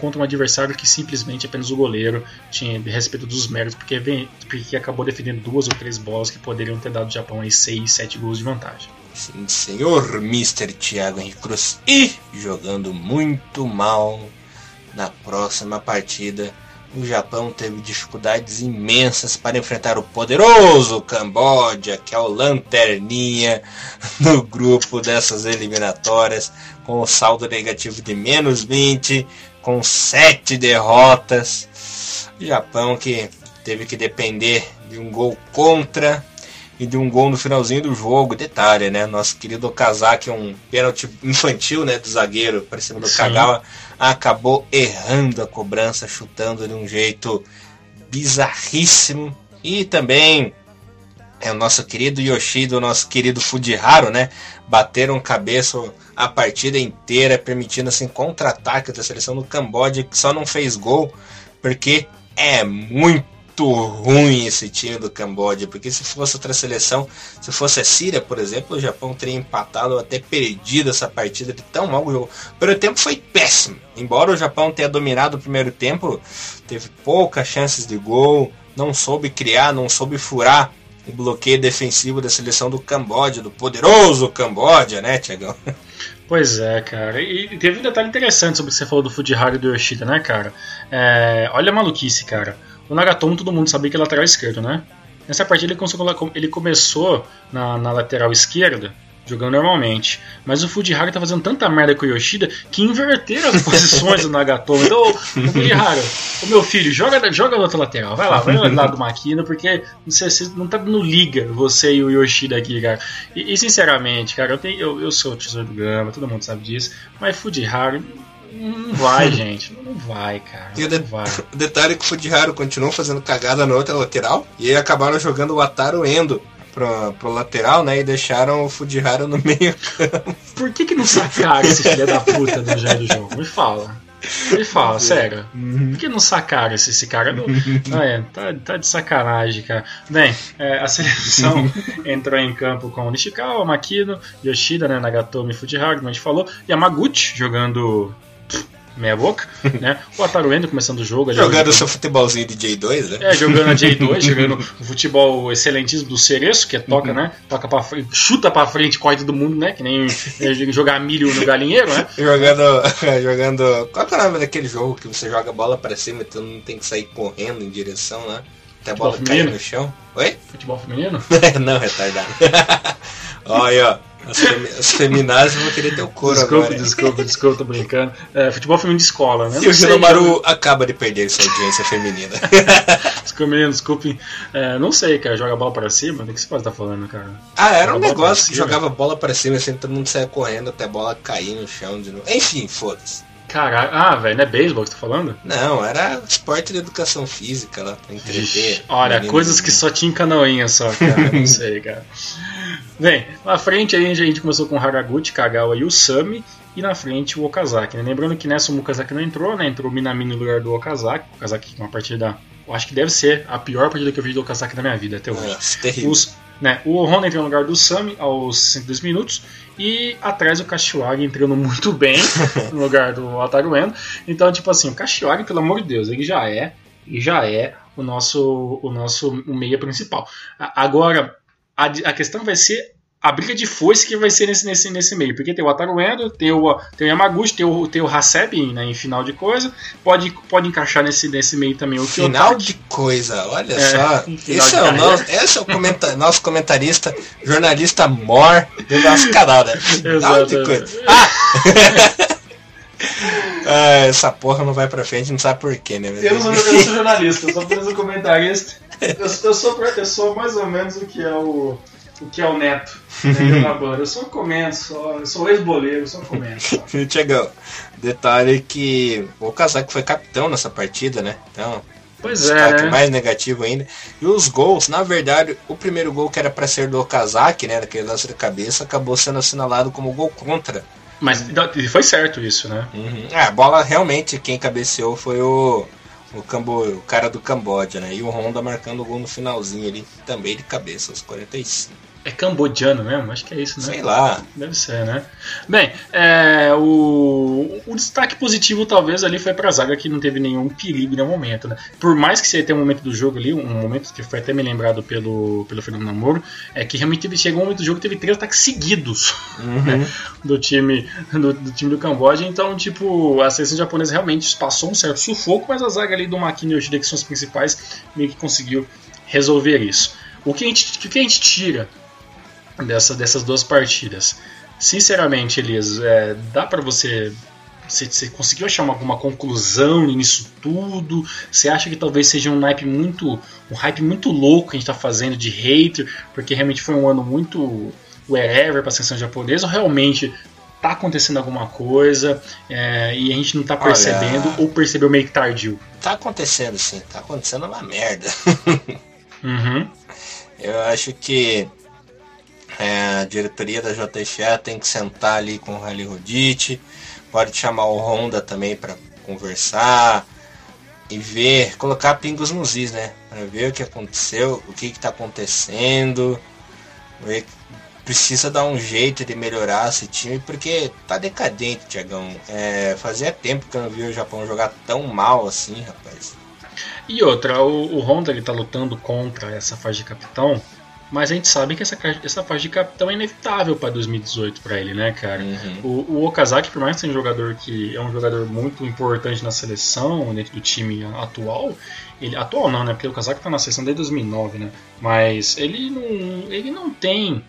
S2: contra um adversário que simplesmente apenas o goleiro tinha respeito dos méritos, porque, vem, porque acabou defendendo duas ou três bolas que poderiam ter dado ao Japão aí 6, 7 gols de vantagem.
S1: Sim, senhor Mr. Thiago Henrique Cruz. E jogando muito mal na próxima partida o Japão teve dificuldades imensas para enfrentar o poderoso Camboja, que é o lanterninha no grupo dessas eliminatórias, com o saldo negativo de menos 20, com 7 derrotas. O Japão que teve que depender de um gol contra e de um gol no finalzinho do jogo. Detalhe, né? Nosso querido Okazaki, um pênalti infantil né, do zagueiro, parecendo do Kagawa acabou errando a cobrança, chutando de um jeito bizarríssimo. E também é o nosso querido Yoshido, o nosso querido Fujiharu, né? Bateram cabeça a partida inteira, permitindo assim contra-ataque da seleção do Camboja, que só não fez gol porque é muito muito ruim esse time do Camboja, porque se fosse outra seleção, se fosse a Síria, por exemplo, o Japão teria empatado ou até perdido essa partida de tão mal jogo. O primeiro tempo foi péssimo. Embora o Japão tenha dominado o primeiro tempo, teve poucas chances de gol, não soube criar, não soube furar o bloqueio defensivo da seleção do Camboja, do poderoso Camboja, né, Tiagão?
S2: Pois é, cara. E teve um detalhe interessante sobre o que você falou do Fujihara e do Yoshida, né, cara? É, olha a maluquice, cara. O Nagatomo todo mundo sabia que é lateral esquerdo, né? Nessa partida ele, ele começou na, na, lateral esquerda, jogando normalmente. Mas o Fujihara tá fazendo tanta merda com o Yoshida que inverteram as posições do Nagatomo. Então, o Fujihara, o meu filho, joga, joga no outro lateral. Vai lá, vai lá do Makina, porque você, você não tá dando liga, você e o Yoshida aqui, cara. E, e sinceramente, cara, eu, tenho, eu, eu sou o tesouro do Gama, todo mundo sabe disso. Mas Fujihara não vai, gente. Não vai, cara. E
S1: o, de
S2: vai.
S1: o detalhe é que o Fujihara continuou fazendo cagada na outra lateral. E aí acabaram jogando o Ataru Endo pro, pro lateral, né? E deixaram o Fujihara no meio campo.
S2: Por que, que não sacaram esse filho da puta do jogo? Me fala. Me fala, sério. Uhum. Por que não sacaram esse, esse cara? Não, não é, tá, tá, de sacanagem, cara. Bem, é, a seleção entrou em campo com Nishikawa, Makino, Yoshida, né, Nagatomi, Fujihara, como a gente falou, Yamaguchi jogando meia boca, né? O Ataruendo começando o jogo.
S1: Jogando o seu futebolzinho de J2, né?
S2: É, jogando a J2, jogando o futebol excelentíssimo do Cereço, que é toca, uhum. né? Toca pra frente, chuta pra frente, corre todo mundo, né? Que nem jogar milho no galinheiro, né?
S1: jogando, jogando... Qual é o nome daquele jogo que você joga a bola pra cima e tu não tem que sair correndo em direção, né? Até a bola cair no chão. Oi?
S2: Futebol feminino?
S1: não, retardado. Olha, ó. As, femi as feminazes vão querer ter o couro
S2: desculpa,
S1: agora.
S2: Desculpa, desculpa, tô brincando. É, futebol feminino de escola, né?
S1: E o Ginomaru acaba de perder sua audiência feminina.
S2: desculpa, menino, desculpe. É, não sei, cara, joga bola pra cima? Do que você pode estar falando, cara?
S1: Ah, era joga um negócio que jogava bola pra cima assim, todo mundo saia correndo até a bola cair no chão de novo. Enfim, foda-se.
S2: Caralho, ah, velho, não é beisebol que você tá falando?
S1: Não, era esporte de educação física lá, pra entreter.
S2: olha, coisas que só tinha em canoinha só, cara, não sei, cara. Bem, na frente aí a gente começou com o Haraguchi, Kagawa e o Sami, e na frente o Okazaki. Né? Lembrando que nessa o Okazaki não entrou, né? Entrou o Minami no lugar do Okazaki. O Okazaki uma partida, eu acho que deve ser a pior partida que eu vi do Okazaki na minha vida até hoje.
S1: Nossa, terrível.
S2: Os, né, o Honda entrou no lugar do Sami aos 62 minutos e atrás o Kashiwagi entrando muito bem no lugar do Ataru Endo. Então, tipo assim, o Kashiwagi, pelo amor de Deus, ele já é, ele já é o nosso, o nosso meia principal. Agora, a, a questão vai ser a briga de foice que vai ser nesse, nesse, nesse meio. Porque tem o Ataru Endo, tem o, tem o Yamaguchi, tem o, tem o Haseb né, em final de coisa. Pode, pode encaixar nesse, nesse meio também o
S1: Final de coisa, olha é, só. Esse é, o nosso, esse é o comenta nosso comentarista, jornalista mor do nosso canal, né? Final de coisa. Ah! ah! essa porra não vai pra frente, não sabe porquê, né?
S2: Eu, não, eu sou jornalista, eu sou apenas um comentarista. Eu, eu, sou, eu sou mais ou menos o que é o o que é o Neto né, na banda. Eu só comento, só, eu sou ex-boleiro, só comento.
S1: Tiagão, detalhe que o Casaco foi capitão nessa partida, né? Então,
S2: pois é, né?
S1: mais negativo ainda. E os gols, na verdade, o primeiro gol que era para ser do Okazaki, né, naquele lance de cabeça, acabou sendo assinalado como gol contra.
S2: Mas foi certo isso, né?
S1: Uhum. É, a bola realmente quem cabeceou foi o o, Cambo, o cara do Camboja, né? E o Honda marcando o gol no finalzinho ali, também de cabeça, aos 45.
S2: É cambodiano mesmo? Acho que é isso, né?
S1: Sei lá.
S2: Deve ser, né? Bem, é, o, o destaque positivo talvez ali foi pra zaga que não teve nenhum perigo no momento, né? Por mais que você tenha um momento do jogo ali, um momento que foi até me lembrado pelo, pelo Fernando Namoro, é que realmente teve, chegou um momento do jogo que teve três ataques seguidos uhum. né? do, time, do, do, time do Camboja. Então, tipo, a seleção japonesa realmente passou um certo sufoco, mas a zaga ali do Makini e Yoshida, que são os principais, meio que conseguiu resolver isso. O que a gente, o que a gente tira dessa, dessas duas partidas. Sinceramente, Elias, é, dá para você. Você, você, conseguiu achar uma, alguma conclusão nisso tudo? Você acha que talvez seja um hype muito. um hype muito louco que a gente está fazendo de hater, porque realmente foi um ano muito wherever para a seleção japonesa, ou realmente tá acontecendo alguma coisa é, e a gente não tá percebendo Olha, ou percebeu meio que tardio?
S1: Tá acontecendo sim, tá acontecendo uma merda.
S2: uhum.
S1: Eu acho que é, a diretoria da JXA tem que sentar ali com o Rally Rodite, pode chamar o Honda também para conversar e ver, colocar pingos nos is, né? Para ver o que aconteceu, o que está acontecendo. Ver, precisa dar um jeito de melhorar esse time, porque tá decadente, Tiagão. É, fazia tempo que eu não vi o Japão jogar tão mal assim, rapaz.
S2: E outra, o, o Honda ele tá lutando contra essa fase de capitão mas a gente sabe que essa, essa fase de capitão é inevitável para 2018 para ele, né, cara? Uhum. O, o, Okazaki, por mais que seja um jogador que é um jogador muito importante na seleção, dentro do time atual, ele atual não, né? Porque o Okazaki tá na seleção desde 2009, né? Mas ele não, ele não tem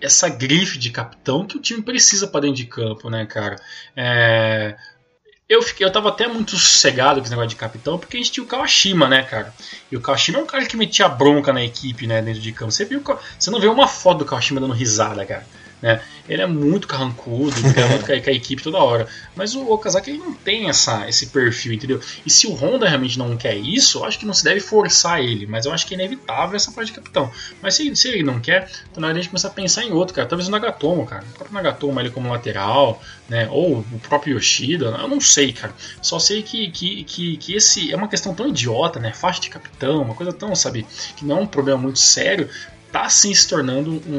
S2: essa grife de capitão que o time precisa para dentro de campo, né, cara? É, eu, fiquei, eu tava até muito sossegado com esse negócio de capitão, porque a gente tinha o Kawashima, né, cara? E o Kawashima é um cara que metia bronca na equipe, né, dentro de campo. Você, viu, você não vê uma foto do Kawashima dando risada, cara. Né? Ele é muito carrancudo, muito com, a, com a equipe toda hora. Mas o Okazaki ele não tem essa, esse perfil, entendeu? E se o Honda realmente não quer isso, eu acho que não se deve forçar ele. Mas eu acho que é inevitável essa parte de capitão. Mas se, se ele não quer, então na hora a gente começar a pensar em outro, cara. Talvez o Nagatomo, cara. O próprio Nagatomo ele como lateral, né? Ou o próprio Yoshida. Eu não sei, cara. Só sei que, que, que, que esse é uma questão tão idiota, né? Faixa de capitão, uma coisa tão, sabe? Que não é um problema muito sério. Tá sim se tornando um,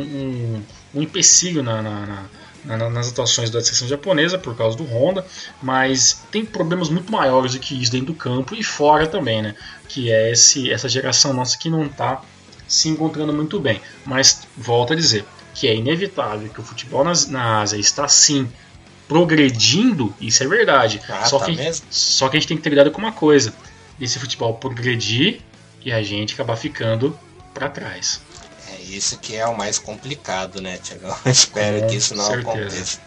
S2: um um empecilho na, na, na, nas atuações da seleção japonesa por causa do Honda, mas tem problemas muito maiores do que isso dentro do campo e fora também, né? Que é esse, essa geração nossa que não está se encontrando muito bem. Mas volto a dizer que é inevitável que o futebol na, Ásia está sim progredindo, isso é verdade. Ah, só, tá que, mesmo? só que a gente tem que ter cuidado com uma coisa: esse futebol progredir e a gente acabar ficando para trás.
S1: Isso que é o mais complicado, né, Tiagão? Espero Com que isso não certeza. aconteça.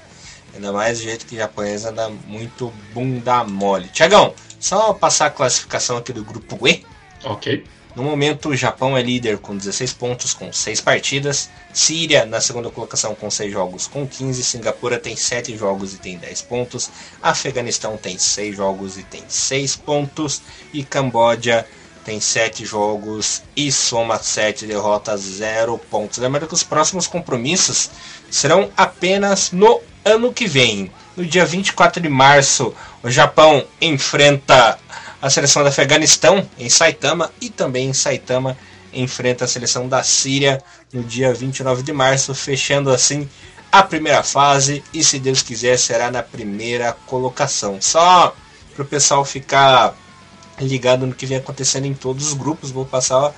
S1: Ainda mais do jeito que o japonês anda muito bunda mole. Tiagão, só passar a classificação aqui do grupo E.
S2: Ok.
S1: No momento, o Japão é líder com 16 pontos, com 6 partidas. Síria na segunda colocação com 6 jogos, com 15. Singapura tem 7 jogos e tem 10 pontos. Afeganistão tem 6 jogos e tem 6 pontos. E Camboja tem 7 jogos e soma 7 derrotas, 0 pontos. Lembrando que os próximos compromissos serão apenas no ano que vem. No dia 24 de março, o Japão enfrenta a seleção do Afeganistão em Saitama e também em Saitama enfrenta a seleção da Síria no dia 29 de março, fechando assim a primeira fase e se Deus quiser será na primeira colocação. Só para o pessoal ficar ligado no que vem acontecendo em todos os grupos. Vou passar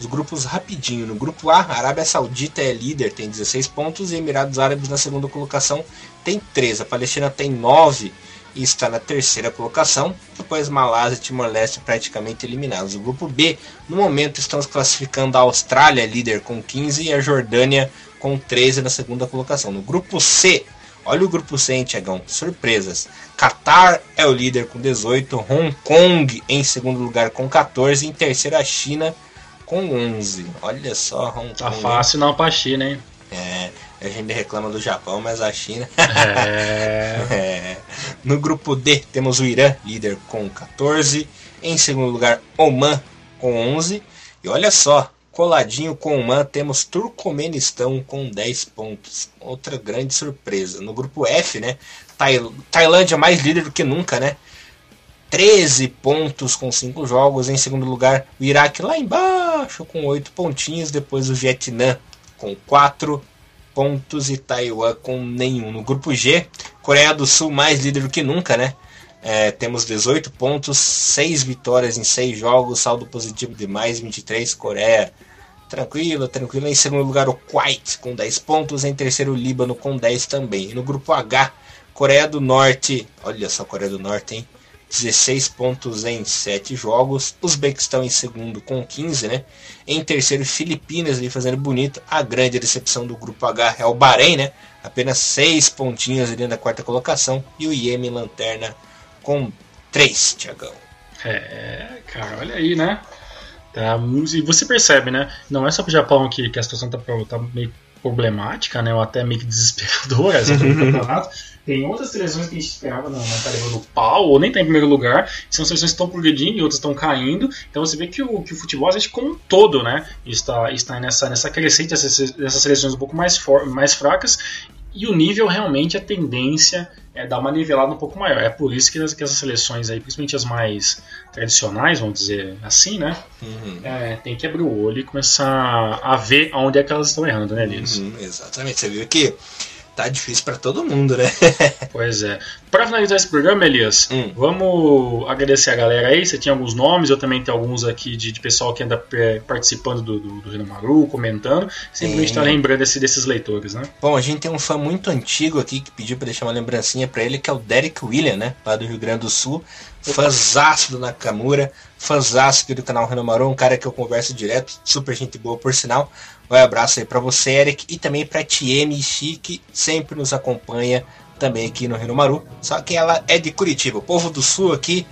S1: os grupos rapidinho. No grupo A, a Arábia Saudita é líder, tem 16 pontos, e Emirados Árabes na segunda colocação tem 13. A Palestina tem 9 e está na terceira colocação. Depois Malásia e Timor-Leste praticamente eliminados. O grupo B, no momento, estamos classificando a Austrália, líder com 15, e a Jordânia com 13 na segunda colocação. No grupo C, Olha o grupo C, Tiagão. Surpresas. Qatar é o líder com 18. Hong Kong em segundo lugar com 14. Em terceiro, a China com 11. Olha só,
S2: Hong tá Kong. Tá fácil não pra China, hein?
S1: É, a gente reclama do Japão, mas a China. É. é. No grupo D temos o Irã, líder com 14. Em segundo lugar, Oman com 11. E olha só, Coladinho com o Man, temos Turcomenistão com 10 pontos. Outra grande surpresa. No grupo F, né? Tailândia mais líder do que nunca, né? 13 pontos com 5 jogos. Em segundo lugar, o Iraque lá embaixo com 8 pontinhos. Depois o Vietnã com 4 pontos e Taiwan com nenhum. No grupo G, Coreia do Sul mais líder do que nunca, né? É, temos 18 pontos, 6 vitórias em 6 jogos, saldo positivo de mais 23. Coreia tranquilo, tranquilo. Em segundo lugar, o Kuwait com 10 pontos. Em terceiro, o Líbano com 10 também. E no grupo H, Coreia do Norte, olha só, Coreia do Norte, hein? 16 pontos em 7 jogos. Uzbequistão em segundo com 15, né? Em terceiro, Filipinas ali fazendo bonito. A grande decepção do grupo H é o Bahrein, né? Apenas 6 pontinhos ali na quarta colocação. E o Iêmen lanterna com 3, Tiagão.
S2: É, cara, olha aí, né? Tá, e você percebe, né? Não é só pro Japão que, que a situação tá, tá meio problemática, né? Ou até meio que desesperadora essa do campeonato. Tem outras seleções que a gente esperava não, não tá levando pau, ou nem tá em primeiro lugar. São seleções que estão progredindo e outras estão caindo. Então você vê que o, que o futebol, às vezes, como um todo, né? Está, está nessa, nessa crescente dessas, dessas seleções um pouco mais, for, mais fracas. E o nível realmente, a tendência é dar uma nivelada um pouco maior. É por isso que, as, que essas seleções aí, principalmente as mais tradicionais, vamos dizer assim, né? Uhum. É, tem que abrir o olho e começar a ver onde é que elas estão errando, né, Elias?
S1: Uhum, exatamente. Você viu que tá difícil para todo mundo, né?
S2: pois é. Para finalizar esse programa, Elias, hum. vamos agradecer a galera aí. Você tinha alguns nomes, eu também tenho alguns aqui de, de pessoal que anda é, participando do, do, do Maru, comentando. Sempre a gente tá lembrando esse, desses leitores, né?
S1: Bom, a gente tem um fã muito antigo aqui que pediu para deixar uma lembrancinha para ele, que é o Derek William, né? Lá do Rio Grande do Sul. Fãzaço do Nakamura, fãzaço aqui do canal Renomaru, um cara que eu converso direto, super gente boa por sinal. Um abraço aí para você, Eric, e também para Tieme Chique, sempre nos acompanha também aqui no Renomaru. Só que ela é de Curitiba, o povo do sul aqui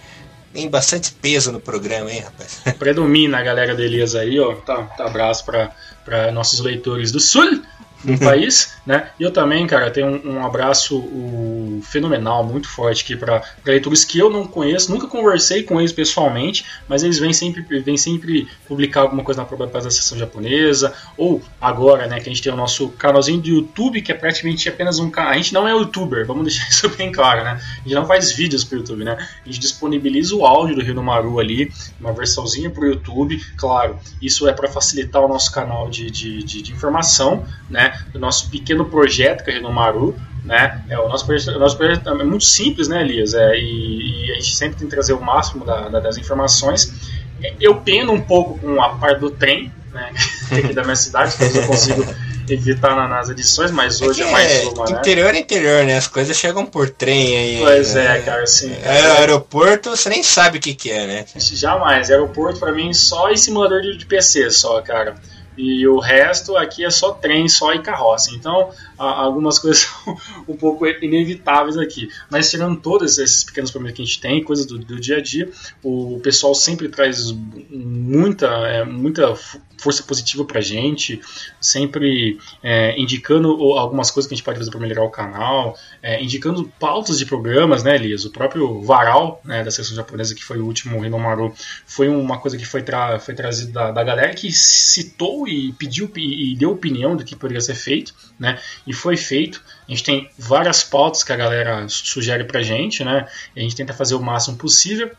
S1: tem bastante peso no programa, hein, rapaz?
S2: Predomina a galera do Elias aí, ó. Tá, tá abraço para nossos leitores do sul no país, né? E eu também, cara, tenho um, um abraço o, fenomenal, muito forte aqui para leitores que eu não conheço, nunca conversei com eles pessoalmente, mas eles vêm sempre, vêm sempre publicar alguma coisa na própria da sessão japonesa, ou agora, né, que a gente tem o nosso canalzinho do YouTube, que é praticamente apenas um canal. A gente não é youtuber, vamos deixar isso bem claro, né? A gente não faz vídeos pro YouTube, né? A gente disponibiliza o áudio do Rio do Maru ali, uma versãozinha pro YouTube, claro, isso é para facilitar o nosso canal de, de, de, de informação, né? Do nosso pequeno projeto que é o Maru, né? É, o nosso projeto, o nosso projeto é muito simples, né, Elias? É, e, e, a gente sempre tem que trazer o máximo da, da, das informações. Eu peno um pouco com a parte do trem, né? aqui da minha cidade, que eu consigo evitar na, nas edições, mas hoje é, é mais
S1: uma, né? Interior é interior, né? As coisas chegam por trem aí.
S2: Pois é, é cara, assim.
S1: É, aeroporto, você nem sabe o que, que é, né?
S2: Jamais. Aeroporto, pra mim, só em simulador de, de PC, só, cara. E o resto aqui é só trem, só e carroça. Então, algumas coisas um pouco inevitáveis aqui. Mas tirando todos esses pequenos problemas que a gente tem, coisas do, do dia a dia, o pessoal sempre traz muita, é, muita força positiva pra gente, sempre é, indicando algumas coisas que a gente pode fazer para melhorar o canal, é, indicando pautas de programas, né, Elias? O próprio Varal, né, da seção japonesa, que foi o último Rinomaru, foi uma coisa que foi, tra foi trazida da, da galera que citou e pediu e, e deu opinião do que poderia ser feito, né? E foi feito. A gente tem várias pautas que a galera sugere pra gente, né? A gente tenta fazer o máximo possível.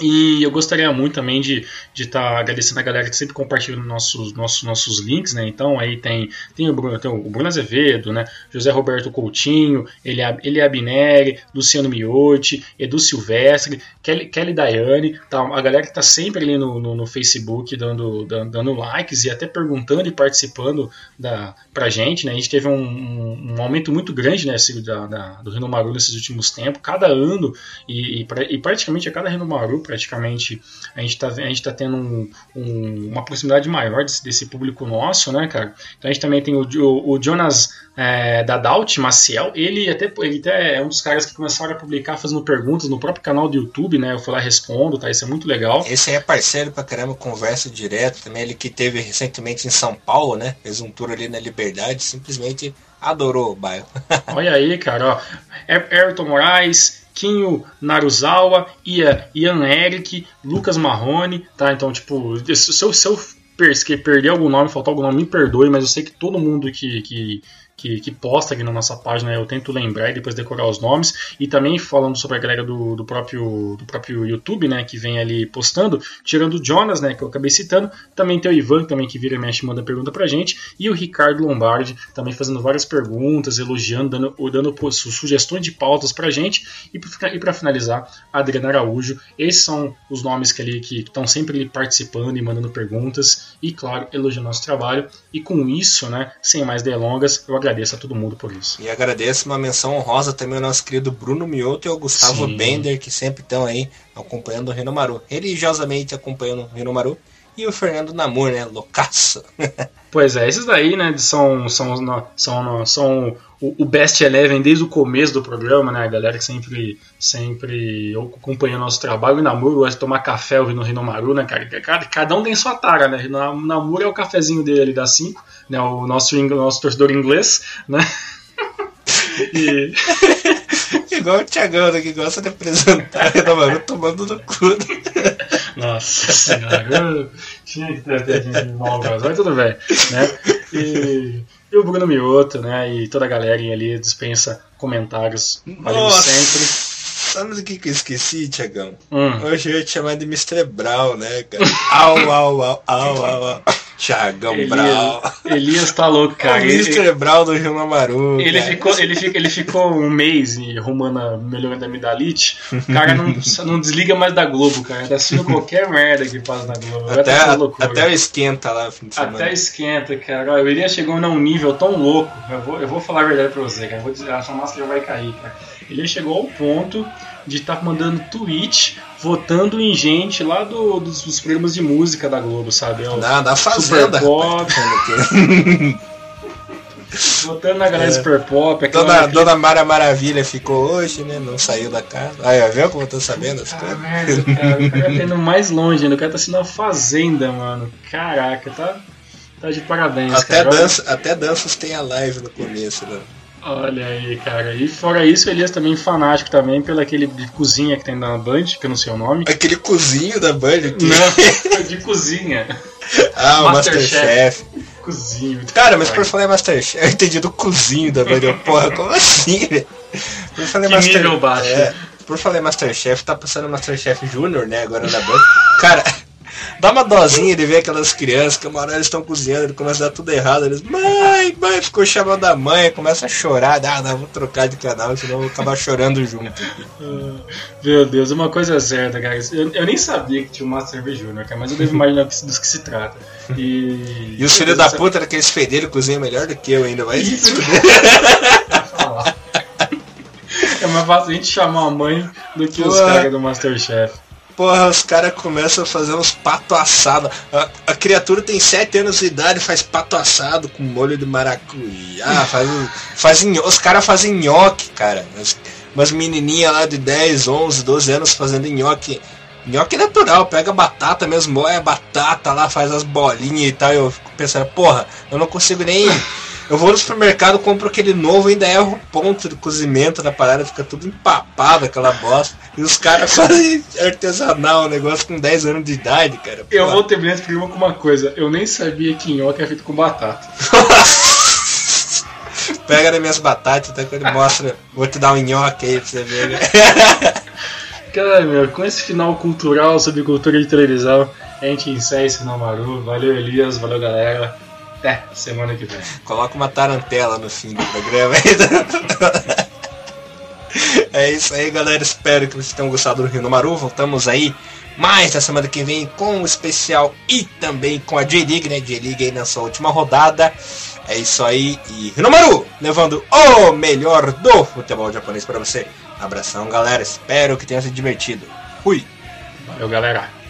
S2: E eu gostaria muito também de estar tá agradecendo a galera que sempre compartilha nossos, nossos, nossos links, né? Então aí tem, tem, o, Bruno, tem o Bruno Azevedo, né? José Roberto Coutinho, Eli Abineri, Luciano Miotti, Edu Silvestre, Kelly, Kelly Daiane, tá? a galera que está sempre ali no, no, no Facebook dando, dando, dando, likes e até perguntando e participando da, pra gente, né? A gente teve um, um, um aumento muito grande, né, da, da, do Renomaru nesses últimos tempos, cada ano e, e, e praticamente a cada Renomaru praticamente a gente está a gente tá tendo um, um, uma proximidade maior desse, desse, público nosso, né, cara? Então a gente também tem o, o, o Jonas é, da Daut, Maciel, ele até, ele até é um dos caras que começaram a publicar fazendo perguntas no próprio canal do YouTube, né? Eu fui lá respondo, tá? Isso é muito legal.
S1: Esse aí é parceiro pra caramba, conversa direto também. Ele que teve recentemente em São Paulo, né? Fez um tour ali na Liberdade, simplesmente adorou o bairro.
S2: Olha aí, cara, ó. Ayrton Moraes, Kinho Naruzawa, Ian Eric, Lucas Marrone, tá? Então, tipo, se eu, se eu perder algum nome, faltar algum nome, me perdoe, mas eu sei que todo mundo que, que que, que, posta aqui na nossa página, eu tento lembrar e depois decorar os nomes. E também falando sobre a galera do, do, próprio, do próprio YouTube, né, que vem ali postando, tirando o Jonas, né, que eu acabei citando, também tem o Ivan, também que vira e mexe manda pergunta pra gente, e o Ricardo Lombardi, também fazendo várias perguntas, elogiando, dando, dando sugestões de pautas pra gente. E para finalizar, Adriana Araújo. Esses são os nomes que ali que estão sempre ali participando e mandando perguntas, e claro, elogiando nosso trabalho. E com isso, né, sem mais delongas, eu agradeço a todo mundo por isso.
S1: E agradeço uma menção honrosa também ao nosso querido Bruno Mioto e ao Gustavo Sim. Bender, que sempre estão aí acompanhando o Renomaru. Religiosamente acompanhando o Renomaru. E o Fernando Namur, né? Loucaço.
S2: pois é, esses daí, né, são, são, são, são o, Best Eleven desde o começo do programa, né? A galera que sempre, sempre acompanha o nosso trabalho. O Namur gosta de tomar café ouvindo o Rinomaru, né, cara? Cada, cada um tem sua tara, né? O Namur é o cafezinho dele ali da 5, né? O nosso, nosso torcedor inglês, né?
S1: e... Igual o Thiagão, né, que gosta de apresentar o tomando no cu.
S2: Nossa senhora, tinha que ter gente mal, mas tudo bem, né? E e o Bruno Mioto, né? E toda a galerinha ali dispensa comentários. Valeu sempre.
S1: Sabe o que, que eu esqueci, Tiagão? Hum. Hoje eu ia te chamar de Mr. Brown, né, cara? au, au, au, au, au, au. Thiagão Elias, Brown.
S2: Elias tá louco, cara.
S1: O Mr. Brown do Rio Maru.
S2: Ele ficou, ele, fica, ele ficou um mês rumando a melhorando a Midalite. O cara não, não desliga mais da Globo, cara. Tá assistindo qualquer merda que faz na Globo.
S1: Até, tá até o esquenta lá. Fim
S2: de semana. Até esquenta, cara. O Elias chegou num nível tão louco. Eu vou, eu vou falar a verdade pra você, cara. Eu vou dizer, a sua máscara vai cair, cara. Ele chegou ao ponto de estar tá mandando tweet votando em gente lá do, dos, dos, programas de música da Globo, sabe? É
S1: Não, da Fazenda. Super Pop.
S2: Votando na galera é. Super Pop.
S1: Dona, Dona Mara Maravilha ficou hoje, né? Não saiu da casa. Aí, viu como eu tô sabendo as ah, coisas?
S2: Merda, cara. O cara tá indo mais longe ainda. O cara tá sendo uma fazenda, mano. Caraca, tá, tá de parabéns,
S1: até cara. Dança, até danças tem a live no começo, né?
S2: Olha aí, cara. E fora isso, Elias também fanático também pelo aquele de cozinha que tem na Band, que eu não sei o nome.
S1: Aquele cozinho da Band?
S2: Que... Não, de cozinha.
S1: Ah, o Masterchef. Master
S2: cozinho.
S1: Cara, mas por falar em Masterchef, eu entendi do cozinho da Band. Porra, como assim, velho?
S2: Por falar em Master... baixo. É,
S1: por falar em Masterchef, tá passando Masterchef Júnior, né, agora na Band. Cara... Dá uma dozinha de ver aquelas crianças que uma hora eles estão cozinhando, ele começa a dar tudo errado. Eles, mãe, mãe, ficou chamando a mãe, começa a chorar. Ah, não, vou trocar de canal, senão eu vou acabar chorando junto.
S2: Meu Deus, uma coisa certa, cara. Eu, eu nem sabia que tinha o Master V Junior, mas eu devo imaginar dos que se trata. E,
S1: e os filhos da puta, aqueles fedelhos cozinham melhor do que eu ainda, vai se
S2: É mais fácil a gente chamar a mãe do que Pô, os caras do Masterchef.
S1: Porra, os caras começam a fazer uns pato assado. A, a, criatura tem 7 anos de idade faz pato assado com molho de maracujá. Faz, faz os caras fazem nhoque, cara. As, umas menininhas lá de 10, 11, 12 anos fazendo nhoque. Nhoque natural, pega batata mesmo, é batata lá, faz as bolinhas e tal. Eu fico pensando, porra, eu não consigo nem eu vou no supermercado, compro aquele novo ainda erro o ponto de cozimento da parada, fica tudo empapado aquela bosta. E os caras fazem artesanal, um negócio com 10 anos de idade, cara.
S2: Eu vou terminar esse programa com uma coisa. Eu nem sabia que nhoque é feito com batata.
S1: Pega nas minhas batatas, até quando ele mostra. Vou te dar um nhoque aí pra você ver. Né?
S2: Cara, meu, com esse final cultural sobre cultura de televisão, a gente encerra esse Maru. Valeu, Elias. Valeu, galera. Até semana que vem.
S1: Coloca uma tarantela no fim do programa. é isso aí, galera. Espero que vocês tenham gostado do Rio no Maru. Voltamos aí mais na semana que vem com o especial e também com a J-League, né? J-League aí na sua última rodada. É isso aí. E Maru levando o melhor do futebol japonês para você. Abração, galera. Espero que tenha se divertido. Fui.
S2: Valeu, galera.